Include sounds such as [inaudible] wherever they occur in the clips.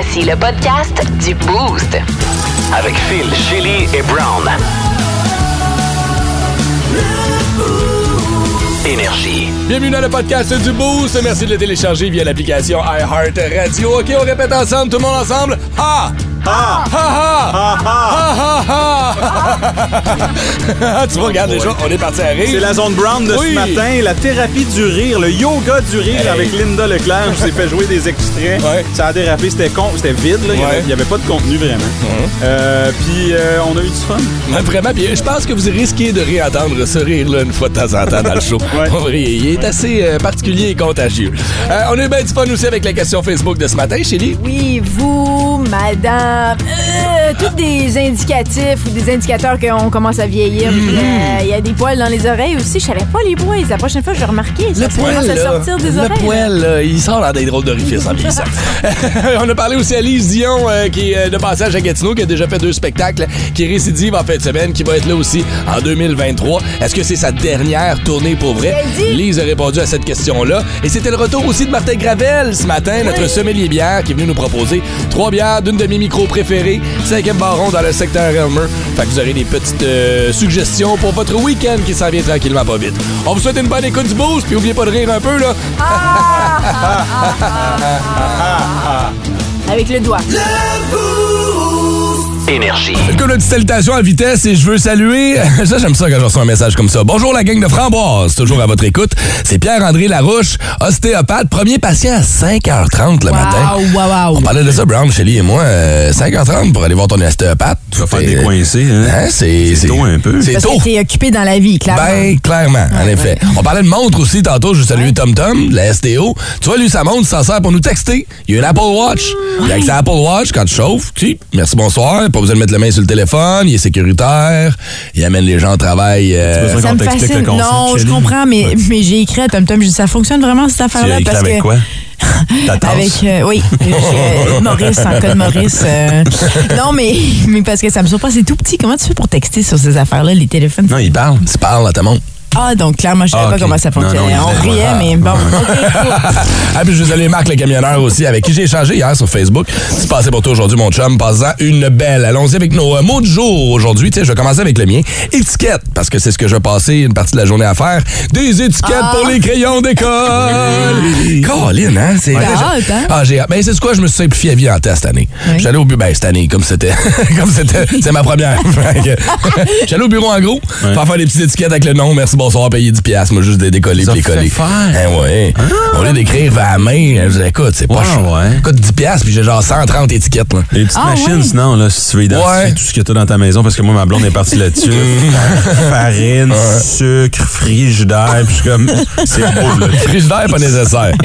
Voici le podcast du Boost. Avec Phil, Chili et Brown. Énergie. Bienvenue dans le podcast du Boost. Merci de le télécharger via l'application iHeart Radio. OK, on répète ensemble, tout le monde ensemble. Ha! Ha! Ha! Ha! Ha! Ha! Ha! Tu vois, regarde déjà, on est parti à C'est rire. la zone brown de Oui. ce matin, la thérapie du rire, le yoga du rire Hey. avec Linda Leclerc. Je vous ai fait jouer des extraits. Ouais. Ça a dérapé, c'était con, c'était vide, là. Il Ouais. avait- n'y avait, pas de contenu vraiment. Euh, Puis euh, on a eu du fun. Ouais, Vraiment, bien. Je pense que vous risquez de réentendre ce rire-là une fois de temps en temps dans le show. Il est assez euh, particulier et contagieux. Euh, on a eu bien du fun aussi avec la question Facebook de ce matin, Chélie. Oui, vous, madame, euh, tous des indicatifs ou des indicateurs qu'on commence à vieillir. Mm-hmm. Euh, Il y a des poils dans les oreilles aussi. Je savais pas les poils. La prochaine fois, je vais remarquer. Ça Le poil, commence à là, sortir des le oreilles. poil, là, il sort dans des drôles d'orifices en vieillissant. [laughs] On a parlé aussi à Lise Dion, euh, qui est euh, de passage à Gatineau, qui a déjà fait deux spectacles, qui récidive en fin de semaine, qui va être là aussi en 2023. Est-ce que c'est sa dernière tournée pour vrai? Lise a répondu à cette question-là. Et c'était le retour aussi de Martin Gravel ce matin, notre sommelier bière, qui est venu nous proposer trois bières d'une de micros préférées, cinquième baron dans le secteur Elmer. Fait que vous aurez des petites euh, suggestions pour votre week-end qui s'en vient tranquillement pas vite. On vous souhaite une bonne écoute du boost, puis oubliez pas de rire un peu, là. Avec le doigt. Énergie. Comme une petite salutation à vitesse et je veux saluer. [laughs] Ça, j'aime ça quand je reçois un message comme ça. Bonjour la gang de Framboise, toujours à votre écoute. C'est Pierre-André Larouche, ostéopathe, premier patient à 5h30 le matin. Wow, wow, On parlait de ça, Brown, Shelly et moi, euh, 5h30 pour aller voir ton ostéopathe. Tu vas faire des coincés, hein? Hein, c'est C'est tôt un peu. C'est Parce tôt. que t'es occupé dans la vie, clairement. Ben, clairement, en effet. On parlait de montre aussi tantôt. Je salue Tom Tom, de la STO. Tu vois, lui, sa montre, il s'en sert pour nous texter. Il y a une Apple Watch. Il avec sa Apple Watch, quand tu chauffes, tu merci, bonsoir. Pas besoin de mettre la main sur le téléphone. Il est sécuritaire. Il amène les gens au travail. euh, besoin Ça qu'on me t'explique fascine. le concept, Non, je comprends, mais, mais j'ai écrit à Tom Tom, ça fonctionne vraiment cette Tu affaire-là. as écrit parce avec que... quoi? Avec, euh, oui, euh, Maurice, en cas de Maurice. euh, non, mais, mais parce que ça me surprend, c'est tout petit. Comment tu fais pour texter sur ces affaires-là, les téléphones? Non, il parle. tu parles à ta montre. Ah, donc clairement, je savais Ah, pas comment ça Non, non, fonctionnait. On riait, Ah. mais bon. [laughs] Ah, puis je vous salue Marc le camionneur aussi, avec qui j'ai échangé hier sur Facebook. C'est passé pour toi aujourd'hui, mon chum. Passant une belle. Allons-y avec nos euh, mots du jour aujourd'hui. Tiens, je vais commencer avec le mien. Étiquette, parce que c'est ce que je vais passer une partie de la journée à faire. Des étiquettes pour les crayons d'école. Colin, hein? C'est hâte, hein? Ah, j'ai hâte. Ben, c'est ce quoi? Je me suis simplifié la vie en test cette année. Oui. J'allais au bureau, ben, cette année, comme c'était. [laughs] comme c'était. C'est ma première. [laughs] J'allais au bureau en gros, faire faire des petites étiquettes avec le nom, merci, bonsoir, payer 10$. piastres, Moi, juste de décoller puis les coller. faire. Hein, ouais. Au lieu d'écrire à la main, je dis, écoute, c'est pas cher. ouais. Coûte 10$, piastres, puis j'ai genre 130 étiquettes, là. Les petites Ah, machines, ouais. sinon, là, si tu veux identifier Ouais. tout ce que tu as dans ta maison, parce que moi, ma blonde est partie là-dessus. [laughs] Farine, sucre, frigidaire, puis je suis comme, c'est beau, là. [laughs] Frigidaire, pas nécessaire. [laughs]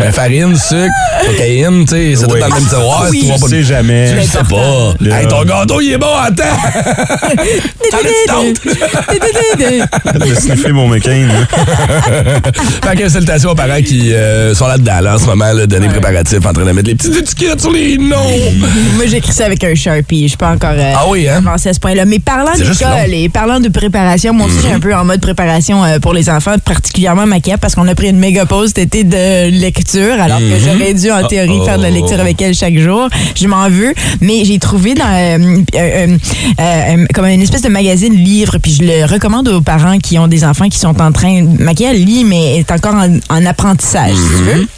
Euh, Farine, sucre, cocaïne, tu sais, c'est tout Oui. dans le même tiroir. Oui. tu vois Tu pas- sais jamais. Je sais pas. Là. Hey, ton gâteau, il est bon, attends! T'en [laughs] sniffer mon McCain. [laughs] Fait que salutations aux parents qui euh, sont là-dedans, là, en ce moment, là, donner préparatifs, en train de mettre les petites étiquettes sur les noms. [laughs] Moi, j'écris ça avec un Sharpie. Je suis pas encore euh, Ah oui, hein? avancé à ce point-là. Mais parlant d'école et parlant de préparation, moi aussi, Mhm. un peu en mode préparation euh, pour les enfants, particulièrement maquillable, parce qu'on a pris une méga pause cet été de lecture, alors que j'aurais dû, en théorie, Mhm. Oh, faire de la lecture oh. avec elle chaque jour. Je m'en veux. Mais j'ai trouvé dans euh, euh, euh, euh, comme une espèce de magazine livre, puis je le recommande aux parents qui ont des enfants qui sont en train... Maquillable lit, mais est encore en, en apprentissage, si tu Mhm. veux.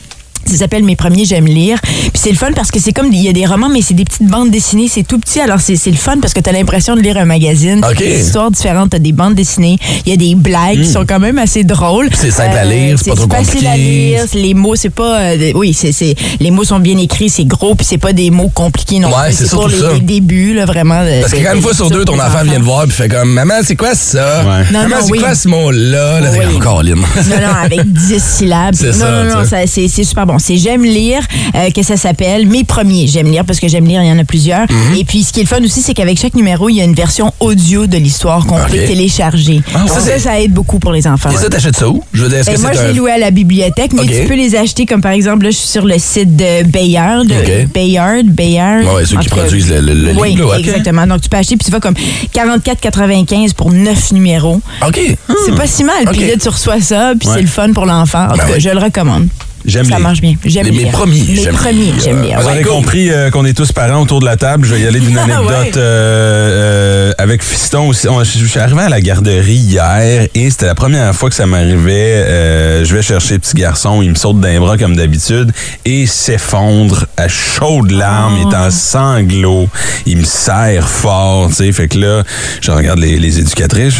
Ça s'appelle Mes premiers, j'aime lire. Puis c'est le fun parce que c'est comme, il y a des romans, mais c'est des petites bandes dessinées, c'est tout petit. Alors c'est c'est le fun parce que tu as l'impression de lire un magazine. OK. Des histoires différentes, tu as des bandes dessinées. Il y a des blagues qui sont quand même assez drôles. Hmm. Euh, c'est simple à lire, c'est pas trop facile à compliqué. lire, c'est- les mots, c'est pas. euh, oui, c'est c'est- les mots sont bien écrits, c'est gros, puis c'est pas des mots compliqués non Ouais, plus. c'est pour les, ça. les débuts, là, vraiment. de- Parce que quand une fois sur deux, ton enfant vient te voir puis fait comme Maman, c'est quoi ça? Ouais. Non, Maman, non, c'est oui. quoi ce mot-là? Là, t'es Oui. Non, non, avec 10 syllabes. C'est non, non, non, c'est c'est super bon. C'est J'aime lire, euh, que ça s'appelle. Mes premiers, J'aime lire, parce que J'aime lire, il y en a plusieurs. Mhm. Et puis, ce qui est le fun aussi, c'est qu'avec chaque numéro, il y a une version audio de l'histoire qu'on peut télécharger. Ah, ça, ça, ça aide beaucoup pour les enfants. Et ça, t'achètes ça où? Je veux dire, Ben, que moi, je l'ai loué à la bibliothèque, mais tu peux les acheter, comme par exemple, là, je suis sur le site de Bayard. Ok. Bayard, Bayard. Ouais, ceux qui cas, produisent le, le, le oui, livre, ok. exactement. Donc, tu peux acheter, puis tu vas comme 44,95 pour 9 numéros. OK. C'est pas si mal. Puis là, tu reçois ça, puis Ouais. c'est le fun pour l'enfant. En tout Ben cas, oui. je le recommande. J'aime Ça les- marche bien. J'aime Les- mes premiers, Mes j'aime premiers, j'aime lire. Vous ouais. avez cool. compris euh, qu'on est tous parents autour de la table. Je vais y aller d'une [laughs] Ah, anecdote ouais. euh, euh, avec Fiston aussi. On- je je suis arrivé à la garderie hier et c'était la première fois que ça m'arrivait. Euh, je vais chercher le petit garçon, il me saute d'un bras comme d'habitude et s'effondre à chaudes larmes, il est en sanglots, il me serre fort, tu sais. Fait que là, je regarde les, les éducatrices,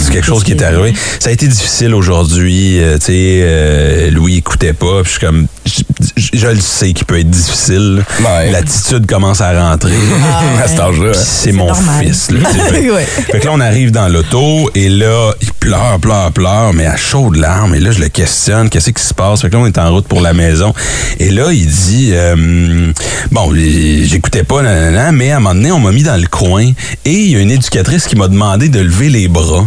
c'est quelque chose qui est arrivé. Ça a été difficile aujourd'hui, euh, tu sais. euh, Louis écoutait pas, puis je suis comme, je, je- je le sais qu'il peut être difficile. Ouais. L'attitude commence à rentrer. [laughs] à cet âge-là. Hein. c'est mon normal. fils. Là, [laughs] Ouais. fait que là, on arrive dans l'auto et là, il pleure, pleure, pleure, mais à chaudes larmes. Et là, je le questionne. Qu'est-ce qui se passe? Fait que là, on est en route pour la maison. Et là, il dit, euh, bon, j'écoutais pas, nanana, mais à un moment donné, on m'a mis dans le coin et il y a une éducatrice qui m'a demandé de lever les bras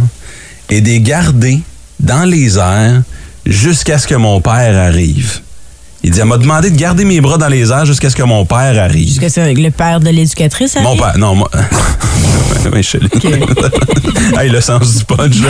et de les garder dans les airs jusqu'à ce que mon père arrive. Il dit, elle m'a demandé de garder mes bras dans les airs jusqu'à ce que mon père arrive. Est-ce que c'est avec le père de l'éducatrice? Mon arrive? père, non, moi. [laughs] oui, je hey, le sens du punch, là.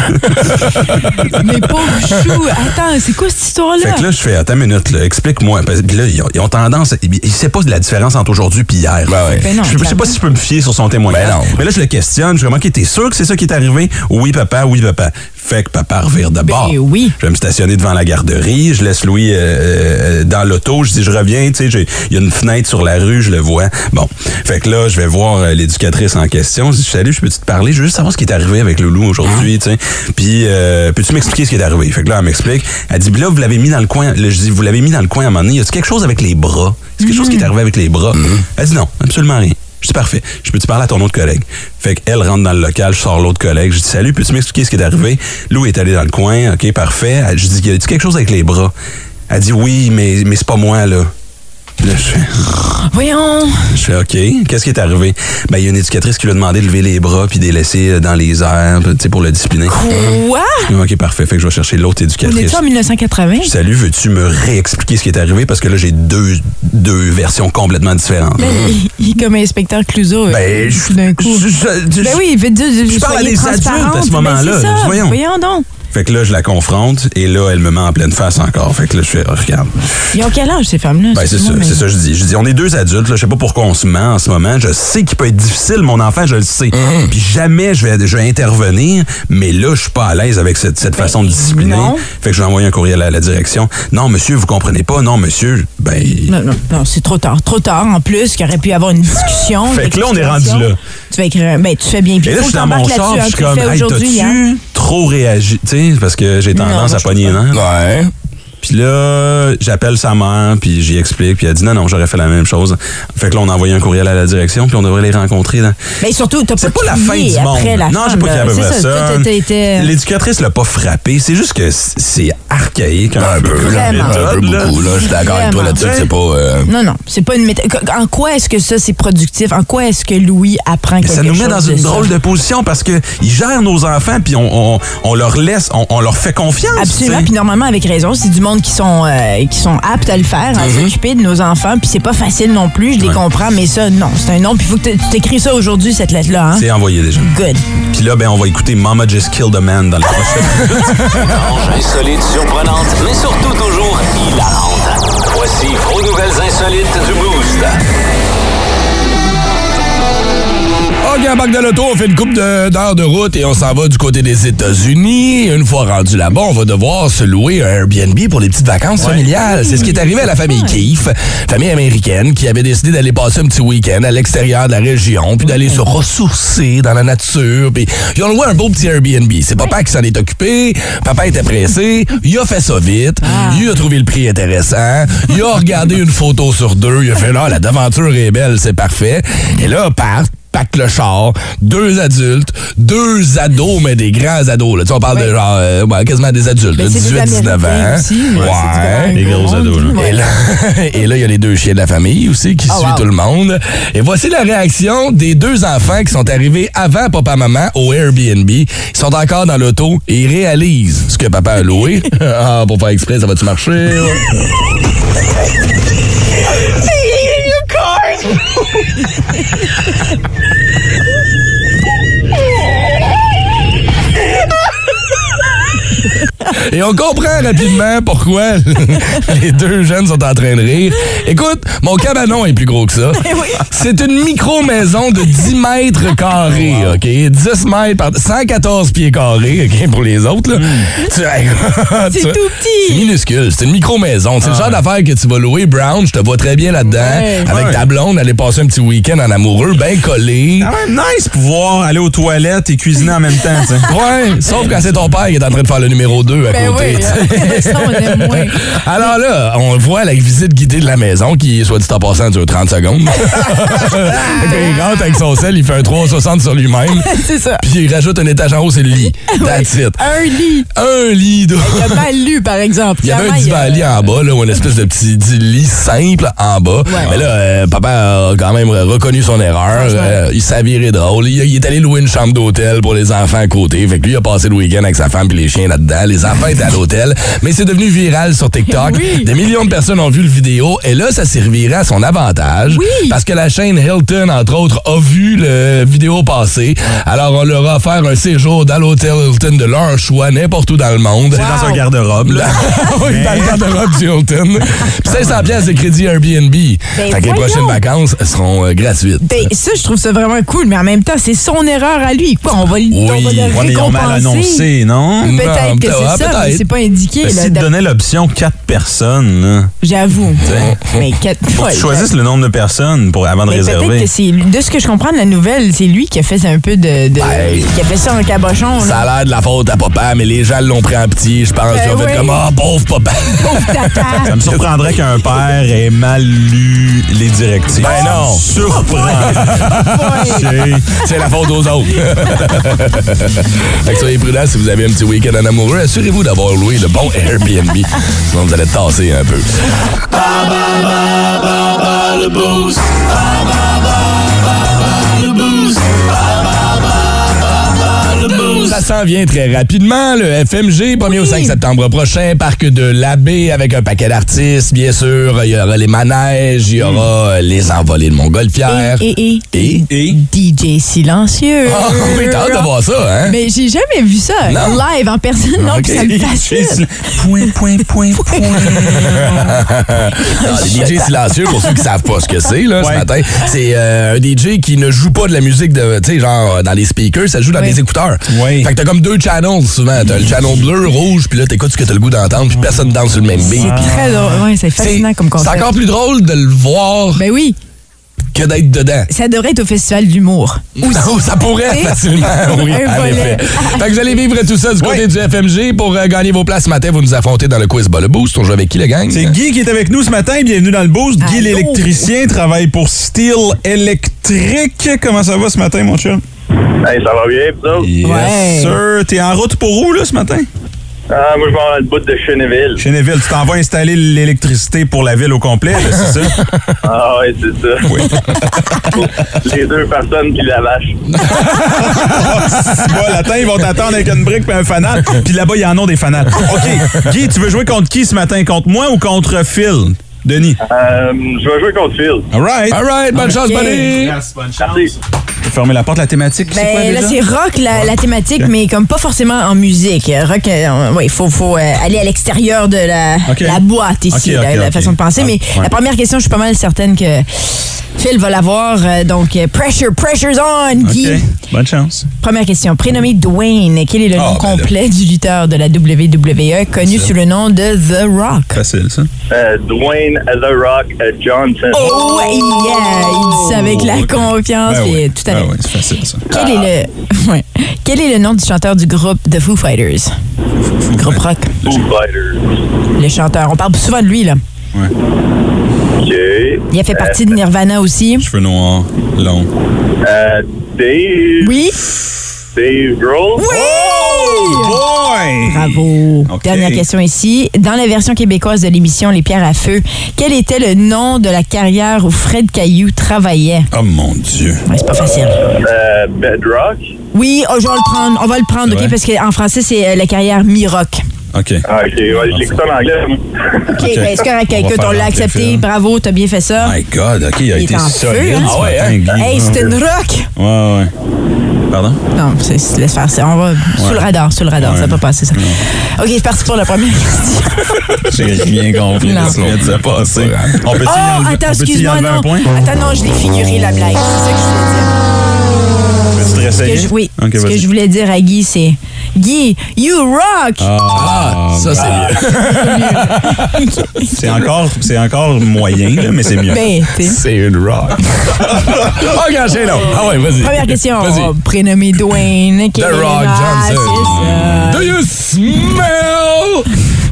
[laughs] Mais pauvre chou, attends, c'est quoi cette histoire-là? Fait que là, je fais, attends une minute, là, explique-moi. Que là, ils ont, ils ont tendance, ils ne savent pas de la différence entre aujourd'hui et hier. Ben ouais. Ben non, je, je sais pas si je peux me fier sur son témoignage. Ben non. Mais là, je le questionne. Je suis comme, OK, t'es sûr que c'est ça qui est arrivé? Oui, papa, oui, papa. Fait que papa revire de bord. Ben oui. Je vais me stationner devant la garderie. Je laisse Louis euh, euh, dans l'auto. Je dis, je reviens. Tu sais, il y a une fenêtre sur la rue. Je le vois. Bon. Fait que là, je vais voir euh, l'éducatrice en question. Je dis, salut, je peux-tu te parler? Je veux juste savoir ce qui est arrivé avec Loulou aujourd'hui. tu sais. Puis, euh, peux-tu m'expliquer ce qui est arrivé? Fait que là, elle m'explique. Elle dit, là, vous l'avez mis dans le coin. Là, je dis, vous l'avez mis dans le coin à un moment donné. Y a-tu quelque chose avec les bras? Est-ce quelque chose qui est arrivé avec les bras? Elle dit, non, absolument rien. Je dis parfait. Je peux-tu parler à ton autre collègue? Fait qu'elle rentre dans le local, je sors l'autre collègue. Je dis salut, peux-tu m'expliquer ce qui est arrivé? Lou est allé dans le coin, ok, parfait. Je dis, y a-tu quelque chose avec les bras? Elle dit oui, mais, mais c'est pas moi, là. Là, je fais, Voyons. je fais OK. Qu'est-ce qui est arrivé? Ben, il y a une éducatrice qui lui a demandé de lever les bras puis de les laisser euh, dans les airs, tu sais, pour le discipliner. Quoi? OK, parfait. Fait que je vais chercher l'autre On éducatrice. est en 1980? Je dis, Salut, veux-tu me réexpliquer ce qui est arrivé? Parce que là, j'ai deux, deux versions complètement différentes. Ben, il, est comme inspecteur Clouseau. Ben, euh, je- tout d'un coup. je- je- ben oui, il veut dire. Je parle à des adultes à ce moment-là. Ben. Voyons. Voyons donc. Fait que là, je la confronte et là, elle me met en pleine face encore. Fait que là, je fais, oh, regarde. Ils ont quel âge, ces femmes-là? Ben, c'est ça, Excuse-moi, c'est mais- ça, que je dis. Je dis, on est deux adultes, là. Je sais pas pourquoi on se ment en ce moment. Je sais qu'il peut être difficile, mon enfant, je le sais. Puis jamais je vais, je vais intervenir, mais là, je suis pas à l'aise avec cette, cette façon de discipliner. non. Fait que je vais envoyer un courriel à la direction. Non, monsieur, vous comprenez pas. Non, monsieur, ben. Non, non, non, c'est trop tard. Trop tard, en plus, qu'il aurait pu y avoir une discussion. Fait que là, on est rendu là. Tu vas écrire. Ben, tu fais bien. Puis Et là, faut je suis dans mon char, je hein, suis comme, hey, aujourd'hui, hein? t'as-tu trop réagi? Tu sais, parce que j'ai tendance à pogner. Ouais. Puis là, j'appelle sa mère, puis j'y explique, puis elle dit non, non, j'aurais fait la même chose. Fait que là, on a envoyé un courriel à la direction, puis on devrait les rencontrer. Là. Mais surtout, t'as pas C'est pas la fin du monde. la non, j'ai pas crié après C'est ça, t'étais- L'éducatrice l'a pas frappé. C'est juste que c'est archaïque. Un peu, comme Vraiment. un peu méthode, là. beaucoup, là. Je suis d'accord avec toi là-dessus que c'est pas. euh, Non, non, c'est pas une méthode. En quoi est-ce que ça, c'est productif? En quoi est-ce que Louis apprend Mais quelque ça nous met chose dans une drôle de position parce que ils gèrent nos enfants puis on, on, on leur laisse, on, on leur fait confiance. Absolument, puis normalement avec raison, c'est du monde qui sont euh, qui sont aptes à le faire, à s'occuper de nos enfants, puis c'est pas facile non plus, je les. Ouais. comprends, mais ça non, c'est un nom, puis il faut que tu t'écris ça aujourd'hui cette lettre là, hein. C'est envoyé déjà. Good. Puis là, ben, on va écouter Mama Just Killed a Man dans les prochaines Étrange, insolite, surprenante, mais surtout toujours hilarante. Voici vos nouvelles insolites du Boost. De l'auto, on fait une coupe d'heures de, route et on s'en va du côté des États-Unis. Une fois rendu là-bas, on va devoir se louer un Airbnb pour les petites vacances familiales. C'est ce qui est arrivé à la famille Keefe, famille américaine qui avait décidé d'aller passer un petit week-end à l'extérieur de la région, puis d'aller se ressourcer dans la nature. Puis ils ont loué un beau petit Airbnb. C'est papa qui s'en est occupé. Papa était pressé. Il a fait ça vite. Il a trouvé le prix intéressant. Il a regardé une photo sur deux. Il a fait là, la devanture est belle, c'est parfait. Et là, part pack le char, deux adultes, deux ados, mais des grands ados. Là. Tu sais, on parle de genre euh, ouais, quasiment des adultes, Ben, là, c'est des 18-19 Américains ans. aussi, ouais. Des gros ados, là. Et là, [laughs] et là, il y a les deux chiens de la famille aussi qui Oh, suivent wow. tout le monde. Et voici la réaction des deux enfants qui sont arrivés avant papa-maman au Airbnb. Ils sont encore dans l'auto et ils réalisent ce que papa a loué. [laughs] ah, pour faire exprès, ça va-tu marcher? [laughs] Et on comprend rapidement pourquoi [laughs] les deux jeunes sont en train de rire. Écoute, mon cabanon est plus gros que ça. [laughs] C'est une micro-maison de 10 mètres carrés, OK? 10 mètres par 114 pieds carrés, OK, pour les autres, là. Tu- [laughs] C'est tout petit. C'est minuscule. C'est une micro-maison. C'est le genre d'affaire que tu vas louer, Brown. Je te vois très bien là-dedans. Ouais. Avec Ouais. ta blonde, aller passer un petit week-end en amoureux, bien collé. Quand même nice pouvoir aller aux toilettes et cuisiner en même temps, tu sais. [laughs] Ouais, sauf quand c'est ton père qui est en train de faire le numéro 2 à Ben côté. oui, tu sais. ça, on aime moins. Alors là, on voit la visite guidée de la maison qui, soit dit en passant, dure 30 secondes. [laughs] Il rentre avec son sel, il fait un 360 sur lui-même. [laughs] C'est ça. Puis il rajoute un étage en haut, c'est le lit. [laughs] That's it. Un lit. Un lit de... Il a mal lu, par exemple. Il y avait un divan lit en bas, là, ou une espèce de petit lit simple en bas. Mais là, euh, papa a quand même reconnu son erreur. Euh, il viré drôle. Il, il est allé louer une chambre d'hôtel pour les enfants à côté. Fait que lui, il a passé le week-end avec sa femme et les chiens là-dedans. Les enfants étaient à l'hôtel. Mais c'est devenu viral sur TikTok. Oui. Des millions de personnes ont vu le vidéo. Et là, ça servirait à son avantage. Oui. Parce que la chaîne Hilton, entre autres, a vu le vidéo passer. Alors, on leur a offert un séjour dans l'hôtel Hilton de leur choix, n'importe où dans le monde. Dans un garde-robe, là. [laughs] oui, dans le garde-robe du Hilton. Puis 500 pièces de crédit Airbnb. fait que les prochaines vacances seront euh, gratuites. Ben, ça, je trouve ça vraiment cool, mais en même temps, c'est son erreur à lui. Quoi, on va, lui- on va le Ouais, mal annoncé, non? Peut-être Non, que ah, c'est ça, mais c'est pas indiqué. Ben, là, donnaient l'option 4 personnes, là, J'avoue. Mais quatre faut que fois. tu choisisses le nombre de personnes pour, avant de Mais peut-être réserver. que c'est de ce que je comprends de la nouvelle, c'est lui qui a fait un peu de, de- Ben, qui a fait ça en cabochon. Ça Là. a l'air de la faute à papa, mais les gens l'ont pris en petit, je pense. Ben Ils ont fait oui. comme, ah, pauvre papa. Pauvre tata. [laughs] Ça me surprendrait qu'un père ait mal lu les directives. Ben non. Surprend. [laughs] C'est la faute aux autres. [laughs] fait que soyez prudents si vous avez un petit week-end en amoureux. Assurez-vous d'avoir loué le bon Airbnb. Sinon, vous allez tasser un peu bah, bah, bah, le boost. Bah, bah, bah. Ça s'en vient très rapidement. Le FMG, 1er au 5 septembre prochain, parc de l'Abbé avec un paquet d'artistes, bien sûr. Il y aura les manèges, il y aura euh, les envolées de Montgolfière. Et, et, Et? Et DJ silencieux. Ah oui, t'as hâte de voir ça, hein? Mais j'ai jamais vu ça Non? live en personne. Non, puis ça me fascine. [laughs] Point, point, point, point. Non, [laughs] les DJ silencieux, pour ceux qui savent pas ce que c'est, là, ce matin, c'est euh, un DJ qui ne joue pas de la musique, de, tu sais, genre dans les speakers, ça joue dans Ouais. les écouteurs. Ouais. Fait que t'as comme deux channels souvent. T'as le channel bleu, rouge, puis là, t'écoutes ce que t'as le goût d'entendre, puis personne danse sur le même beat. Très drôle. Ouais, c'est C'est fascinant comme c'est concept. encore plus drôle de le voir Ben oui, que d'être dedans. ça devrait être au festival d'humour. Ça pourrait C'est- facilement, [laughs] oui, en effet. Fait que vous allez vivre tout ça du côté du FMG. Pour euh, gagner vos places ce matin, vous nous affrontez dans le quiz Bas le Boost. On joue avec qui, le gang? C'est Guy qui est avec nous ce matin. Bienvenue dans le boost. Guy, l'électricien, travaille pour Steel Electric. Comment ça va ce matin, mon chum? Hey, ça va bien, vous autres? Yes, Ouais. sir. T'es en route pour où, là, ce matin? Ah, moi, je vais dans le bout de Cheneville. Chez Neville, tu t'en vas installer l'électricité pour la ville au complet, là, c'est ça? [laughs] Ah, ouais, c'est ça. Oui. Les deux personnes qui la vache. [laughs] Bon, latin, ils vont t'attendre avec une brique et un fanal. Puis là-bas, il y en a des fanals. OK. Guy, tu veux jouer contre qui ce matin? Contre moi ou contre Phil? Denis. Euh, je vais jouer contre Phil. All right. All right, bonne chance, buddy! Merci. Fermer la porte, la thématique, quoi Ben, là, c'est rock, la, la thématique, mais comme pas forcément en musique. Rock, il faut, faut euh, aller à l'extérieur de la, boîte ici, la, la façon de penser. Ah, mais ouais. la première question, je suis pas mal certaine que Phil va l'avoir. Euh, donc, euh, pressure, pressure's on, Guy. OK. Bonne chance. Première question. Prénommé Dwayne, quel est le Ah, nom ben là. complet du lutteur de la WWE connu sous le nom de The Rock? Facile, ça. Euh, Dwayne The Rock euh, Johnson. Oh, yeah! Il dit ça avec la confiance Ben et oui. tout à Ben fait. oui, c'est facile, ça. Quel, est le... [laughs] ouais. Quel est le nom du chanteur du groupe The Foo Fighters? Le groupe rock. Foo Fighters. Le chanteur. On parle souvent de lui, là. Il a fait partie de Nirvana aussi. Cheveux noirs, longs. Euh, Dave. Oui. Dave Grohl. Bravo. Dernière question ici. Dans la version québécoise de l'émission Les Pierres à Feu, quel était le nom de la carrière où Fred Caillou travaillait? Oh mon Dieu. Ouais, c'est pas facile. Euh, Bedrock? Oui, oh, je vais le prendre. On va le prendre, OK? Parce qu'en français, c'est euh, la carrière mi-rock. OK. Ah, OK. Ouais, je l'écoute en anglais. OK, ben, c'est correct. Écoute, on l'a accepté. Bravo, t'as bien fait ça. My God, OK, il a Il été feu, solide. hein? Ah ouais, hein? Hey, c'est une rock! Ouais, ouais. Pardon? Non, c'est- c'est- laisse faire. c'est- On va sous le radar, sous le radar. Ouais. Ça va pas passer, ça. OK, c'est parti pour la première question. J'ai rien compris Non. de ce qui vient de se passer. On peut-tu y Oh, enlever- attends, on peut-tu y excuse-moi, non. un point? Attends, non, je l'ai figuré, la blague. C'est ça que je voulais dire. Ce que je- oui, Ok, ce que je voulais dire à Guy, c'est Guy, you rock! Ah, ça, c'est mieux. [laughs] C'est encore, c'est encore moyen, là, mais c'est mieux. Ben. C'est une rock. [laughs] OK, enchaîne donc. Ah ouais, vas-y. Première question, Vas-y. on va prénommer Dwayne. The Rock Johnson. Do you smell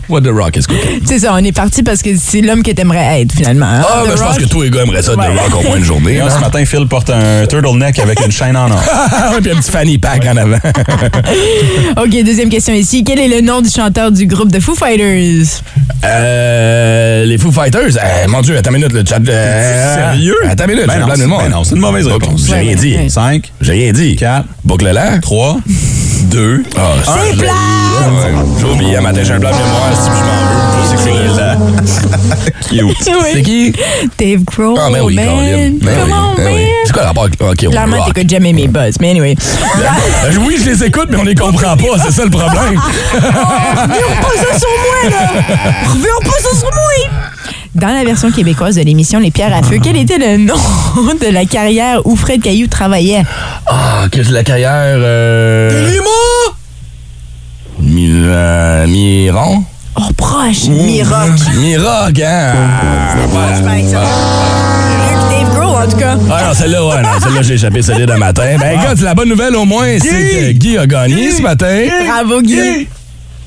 what The Rock is cooking? C'est ça, on est parti parce que c'est l'homme que t'aimerais être, finalement. hein, Ah, The ben, je pense que tous les gars aimeraient ça, The Ouais. Rock, au moins une journée. Là, hein. ce matin, Phil porte un turtleneck avec une chaîne en or. [laughs] Puis un petit fanny pack en avant. [laughs] OK, deuxième question ici. Quel est le nom du chanteur du groupe de Foo Fighters? Euh, les Foo Fighters? Euh, mon Dieu, attends une minute, le chat. euh, Sérieux? Attends une minute, Ben j'ai de ben non, c'est une mauvaise réponse. J'ai rien dit. Ouais. 5, J'ai rien dit. 4, Boucle l'air. 3, 2, Ah, C'est plat! J'ai oublié un matin, j'ai un blanc de mémoire, si je m'en veux. Je sais que c'est là. [laughs] cute. [laughs] C'est qui? Dave Grohl, Ah, ben oui, man. Colin. Ben ben oui. man. C'est quoi le rapport avec. Ok, on Clairement, t'écoutes jamais mes buzz, mais anyway. Euh, Oui, je les écoute, mais on les comprend pas, c'est ça le problème. [laughs] Reviens pas ça sur moi, là! Reviens pas ça sur moi! Dans la version québécoise de l'émission Les Pierres à Feu, quel était le nom de la carrière où Fred Caillou travaillait? Ah, que la carrière. Euh... Mi euh, Miron? Oh, proche, Miroc. Miroc, hein? Proche, par exemple. Mieux que Dave Grohl, en tout cas. Ah non, celle-là, ouais, non, celle-là, j'ai échappé solide un matin. Ben écoute, la bonne nouvelle au moins, c'est que Guy a gagné ce matin. Bravo, Guy.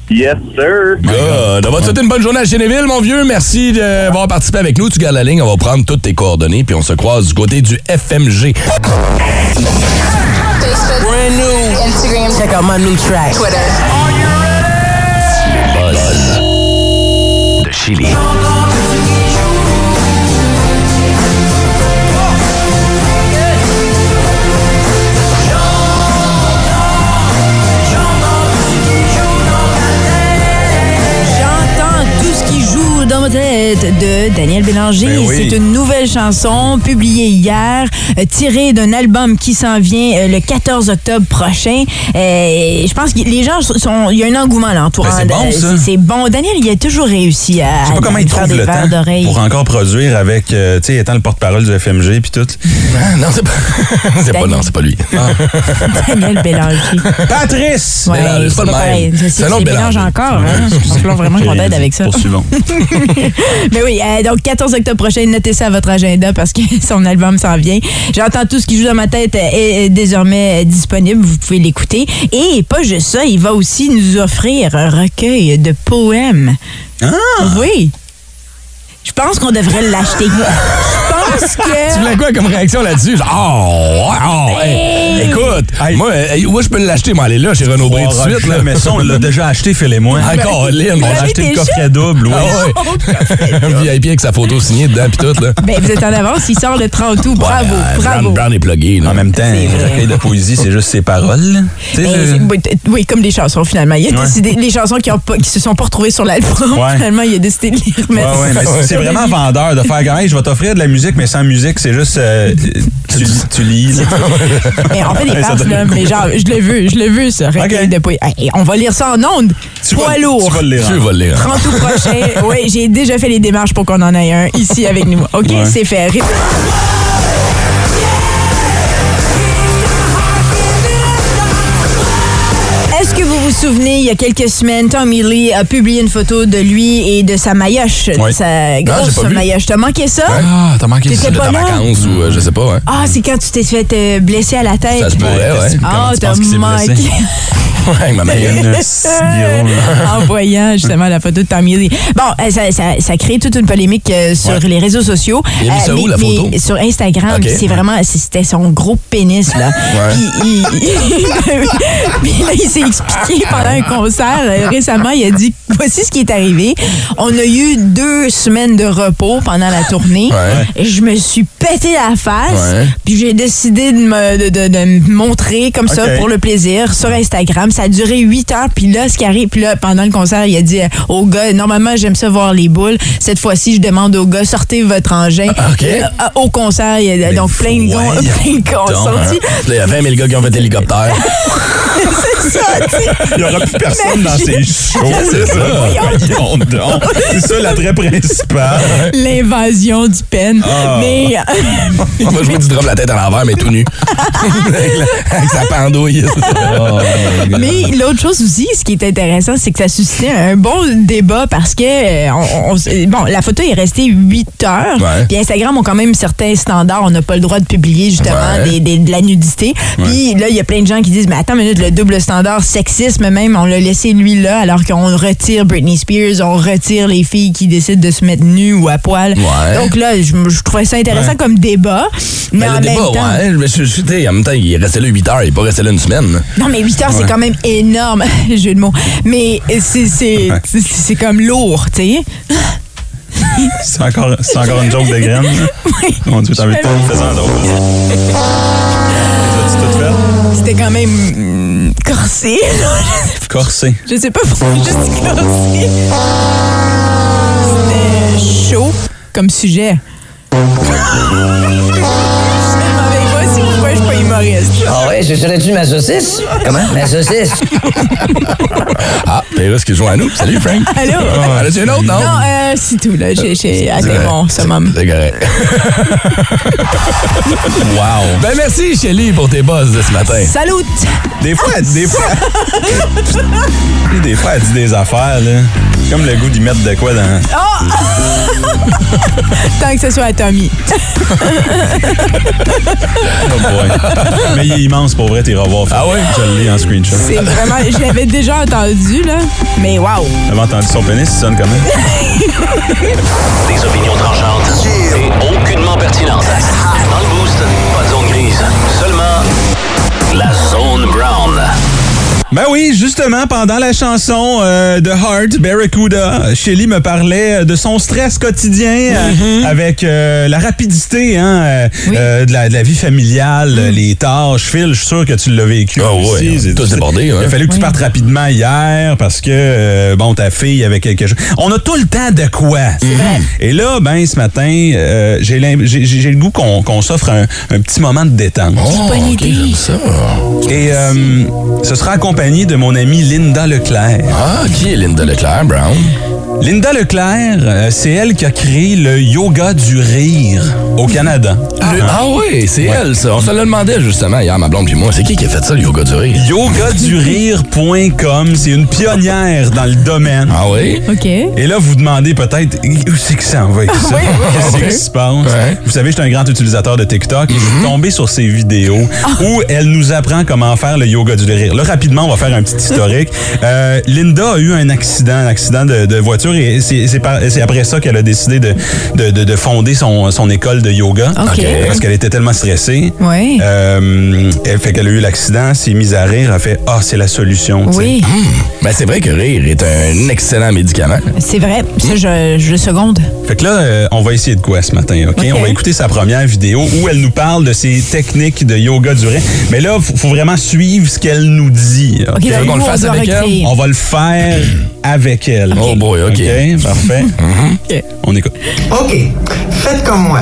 Yes, sir. Good. On va te souhaiter une bonne journée à Genéville, mon vieux. Merci d'avoir participé avec nous. Tu gardes la ligne, on va prendre toutes tes coordonnées, puis on se croise du côté du FMG. Facebook. Brand new. Instagram. Check out my new track. Twitter. Buzz. De dans ma tête de Daniel Bélanger. Ben oui. C'est une nouvelle chanson publiée hier, euh, tirée d'un album qui s'en vient euh, le 14 octobre prochain. Euh, je pense que les gens sont. Il y a un engouement là entourant. Ben, c'est bon, c'est- bon. Daniel, il a toujours réussi à, Je sais pas comment il faire trouve des le verres temps pour encore produire avec, euh, tu sais, étant le porte-parole du FMG puis tout. Ah, non, c'est pas. [laughs] c'est pas, non, c'est pas lui. [laughs] Daniel Bélanger. Patrice! Ouais, c'est pas le même. C'est Bélanger. encore. Hein? Je pense que là, vraiment qu'on avec ça. Poursuivons. [laughs] [laughs] Mais oui, euh, donc 14 octobre prochain, notez ça à votre agenda parce que [laughs] son album s'en vient. J'entends tout ce qui joue dans ma tête est désormais euh, disponible. Vous pouvez l'écouter. Et pas juste ça, il va aussi nous offrir un recueil de poèmes. Ah! Oui. Je pense qu'on devrait l'acheter. [laughs] [laughs] Tu voulais quoi comme réaction là-dessus? Genre, Oh, oh, hey, écoute, moi, hey, où je peux l'acheter? Moi, aller là, chez Renaud Bré tout de suite. Là. Mais ça, on l'a [laughs] déjà acheté, Phil et moi. Encore, Lynn. On a acheté le coffret double, oui. Ah ouais. [laughs] VIP avec sa photo signée dedans, puis tout, là. Ben, vous êtes en avance, il sort le 30 août. Bravo, Ouais, euh, bravo. Brown, est plugué, là. En même temps, un recueil de poésie, c'est juste ses paroles. Ben, oui, comme des chansons finalement. Il a Ouais. décidé, les chansons qui, se sont pas retrouvées sur l'album, finalement, il a décidé de les remettre. ouais, mais c'est- c'est vraiment vendeur de faire gagner. Je vais t'offrir de la musique, mais sans musique, c'est juste. euh, tu, tu lis. là. [laughs] Mais on fait des ça farces, là. Mais genre, je l'ai vu, je l'ai vu, ce recueil Ok. de. Hey, on va lire ça en ondes. Tu Poids vas- lourd. Tu vas le lire. Tu vas le lire. 30 août prochain. [laughs] Oui, j'ai déjà fait les démarches pour qu'on en ait un ici avec nous. OK, Ouais. c'est fait. Vous vous souvenez, il y a quelques semaines, Tommy Lee a publié une photo de lui et de sa maillotche, de Oui. sa j'ai grosse vu. maillotche. T'as manqué ça? Ah, t'as manqué ça. pas En là? vacances ou euh, je sais pas, hein. Ah, c'est quand tu t'es fait euh, blesser à la tête. Ça se pourrait, ouais. Ah, t'as manqué. Ouais, ma [laughs] en voyant justement la photo de Tommy Lee. Bon, euh, ça, ça, ça crée toute une polémique euh, sur Ouais. les réseaux sociaux. Euh, Il a mis ça mais, où, la mais photo? sur Instagram, c'est vraiment, c'était son gros pénis, là. Puis, il, [laughs] puis là, il s'est expliqué pendant un concert euh, récemment. Il a dit, voici ce qui est arrivé. On a eu deux semaines de repos pendant la tournée. Ouais. Et je me suis pété la face. Ouais. Puis j'ai décidé de me, de, de- de me montrer comme ça pour le plaisir sur Instagram. Ça a duré 8 heures. Puis là, ce qui arrive, puis là, pendant le concert, il a dit euh, au gars, normalement, j'aime ça voir les boules. Cette fois-ci, je demande au gars, sortez votre engin. OK. Euh, au concert, il y a donc plein de gars [laughs] plein de gars hein. Là, Il y a 20 000 gars qui ont fait l'hélicoptère. [laughs] C'est ça, tu sais. Il n'y aura plus personne dans ces shows. C'est ça. [laughs] Voyons donc. C'est ça l'attrait principal. L'invasion du pen. Ah. Mais On va jouer du drum la tête à l'envers, mais tout nu. avec, la- avec sa pendouille. Mais [laughs] l'autre chose aussi, ce qui est intéressant, c'est que ça suscitait un bon débat parce que euh, on- on- on- bon, la photo est restée 8 heures. Ouais. Puis Instagram ont quand même certains standards. On n'a pas le droit de publier justement Ouais. des- des- de la nudité. Puis là, il y a plein de gens qui disent, mais attends une minute, le double standard sexisme même, on l'a laissé lui là, alors qu'on retire Britney Spears, on retire les filles qui décident de se mettre nues ou à poil. Ouais. Donc là, je, je trouvais ça intéressant comme débat. Mais, Mais en le même débat, temps, ouais. Mais je, je- tu sais, en même temps, il est resté là 8 heures, il est pas resté là une semaine. Non, mais 8 heures, c'est quand même énorme, [laughs] jeu de mots. Mais c'est Ouais. comme lourd, tu sais. C'est encore, encore une joke de graine. [laughs] Mon Dieu, de pas toutes faites? C'était quand même hum, corsé. [laughs] Corsé. Je sais pas pourquoi je dis corsé. C'était chaud comme sujet. Humoriste. Ah ouais, ce serait-tu ma saucisse? Comment? Ma saucisse? [laughs] Ah, Péris qui joue à nous. Salut, Frank. [laughs] Allô? Ah, là, tu une autre, non? Non, euh, c'est tout, là. J'ai- atteint mon summum. C'est correct. [laughs] Wow. Ben, merci, Shelly, pour tes buzz de ce matin. Salut! Des fois, elle- des fois. des fois, elle dit des affaires, là. Comme le goût d'y mettre de quoi dans. Tant que ce soit à Tommy. [laughs] Oh boy. Mais il est immense pour vrai, t'es revoir. Ah ouais? Je l'ai en screenshot. C'est vraiment. Je l'avais déjà entendu, là. Mais waouh! T'avais entendu son pénis, il sonne comment? [laughs] Des opinions tranchantes et aucunement pertinentes. Dans le boost, pas de zone grise, seulement la zone. Ben oui, justement, pendant la chanson euh, de Heart, Barracuda, Shelly me parlait de son stress quotidien euh, avec euh, la rapidité hein, euh, Oui. euh, de, la, de la vie familiale, euh, les tâches. Phil, je suis sûr que tu l'as vécu. Ah aussi. ouais, C'est- tout débordé, Il a hein. fallu que tu partes rapidement hier parce que, euh, bon, ta fille avait quelque chose. On a tout le temps de quoi. Et là, ben, ce matin, euh, j'ai l'im- j'ai j'ai le goût qu'on qu'on s'offre un, un petit moment de détente. Oh, bonne ok, idée. j'aime ça. Et euh, ce sera accompagné de mon amie Linda Leclerc. Ah, qui est Linda Leclerc, Brown? Linda Leclerc, euh, c'est elle qui a créé le yoga du rire au Canada. Le- Ah oui, c'est elle, ça. On se le demandait justement hier, ma blonde puis moi. C'est qui qui a fait ça, le yoga du rire? Yogadurire.com, c'est une pionnière dans le domaine. Ah oui? OK. Et là, vous demandez peut-être où c'est que ça en va avec ça? [laughs] Qu'est-ce qui se passe? Ouais. Vous savez, je suis un grand utilisateur de TikTok et je suis tombé sur ces vidéos où elle nous apprend comment faire le yoga du rire. Là, rapidement, on va faire un petit historique. Euh, Linda a eu un accident, un accident de, de voiture et c'est c'est par- c'est après ça qu'elle a décidé de, de, de- de fonder son, son école de yoga. Parce qu'elle était tellement stressée. Ouais. Euh, elle fait qu'elle a eu l'accident, s'est mise à rire, elle fait Ah, c'est la solution. tu sais. Oui, Ben, c'est vrai que rire est un excellent médicament. c'est vrai. Ça, je, je le seconde. Fait que là, euh, on va essayer de quoi ce matin, OK? OK. On va écouter sa première vidéo où elle nous parle de ses techniques de yoga du rire. Mais là, faut, faut vraiment suivre ce qu'elle nous dit. OK? Qu'on nous, le on fasse avec elle? On va le faire avec elle. Oh boy, OK. parfait. [laughs] OK. On écoute. Ok, faites comme moi.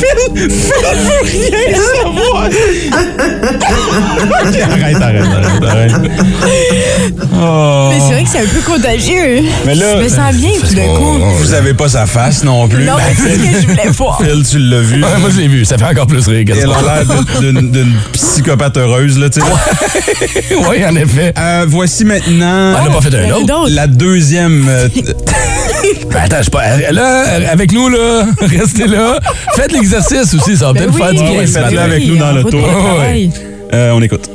[laughs] arrête, arrête, arrête, arrête. Oh. Mais c'est vrai que c'est un peu contagieux. Mais là, je me sens bien tout d'un coup. Vous avez pas sa face non plus. Non, mais c'est ce que je voulais voir. Phil, tu l'as vu. Ouais, moi, je l'ai vu. Ça fait encore plus rire Elle a l'air d'une- psychopathe heureuse, là, tu sais. oui, [laughs] en effet. Euh, voici maintenant Elle n'a pas fait un autre. La deuxième. euh, [laughs] Ben, attends, je sais pas. Là, avec nous, là, [laughs] restez là. Faites l'exercice aussi, ça va Ben peut-être oui. faire du bien. Ouais, ce faites-le avec nous dans l'auto. route au Ouais, euh, on écoute.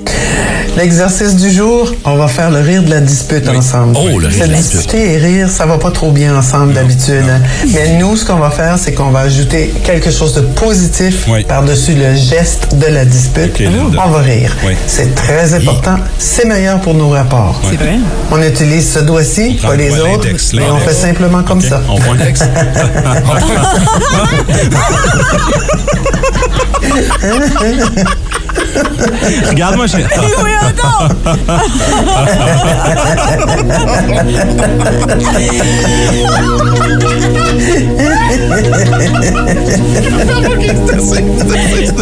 L'exercice du jour, on va faire le rire de la dispute ensemble. Oh, le rire de la dispute. Discuter et rire, ça va pas trop bien ensemble d'habitude. hein. Mais nous, ce qu'on va faire, c'est qu'on va ajouter quelque chose de positif Oui. par-dessus le geste de la dispute. On va rire. Oui. C'est très important. C'est meilleur pour nos rapports. C'est vrai? On utilise ce doigt-ci, pas les autres, mais on fait simplement comme ça. On voit un texte. [laughs] [laughs] [laughs] Regarde-moi, je... [laughs] Oui, attends! [laughs]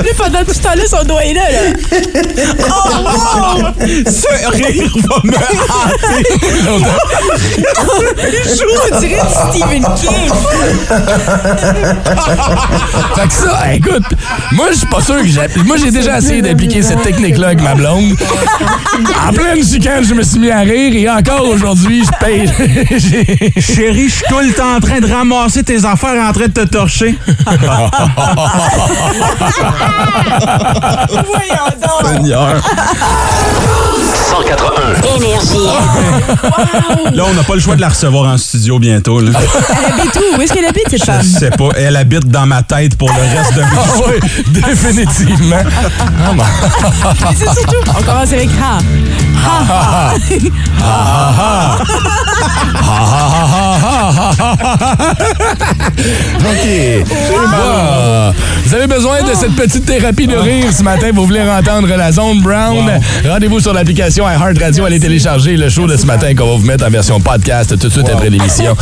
Lui, pendant tout ce temps-là, son doigt est là. là. Oh, Ce rire va me hanter. On dirait du Stephen King. Fait que ça, écoute, moi, je suis pas sûr que j'ai. Moi, j'ai déjà essayé d'appliquer cette technique-là avec ma blonde. En pleine chicane, je me suis mis à rire et encore aujourd'hui, je paye. Chérie, je suis tout le temps en train de ramasser tes affaires en train de te torcher. Voyons [laughs] donc. Seigneur. 181. Énergie. Là, on n'a pas le choix de la recevoir en studio bientôt. Là. Elle habite où? Où est-ce qu'elle habite, cette femme? Je sais pas. Elle habite dans ma tête pour le reste de ma [laughs] Ah oui, définitivement. Mais c'est surtout, on commence avec Ha. [laughs] OK. Vous avez besoin de cette petite thérapie de rire ce matin. Vous voulez entendre la zone brown? Rendez-vous sur l'application iHeart Radio. Allez télécharger le show de ce matin qu'on va vous mettre en version podcast tout de suite après l'émission.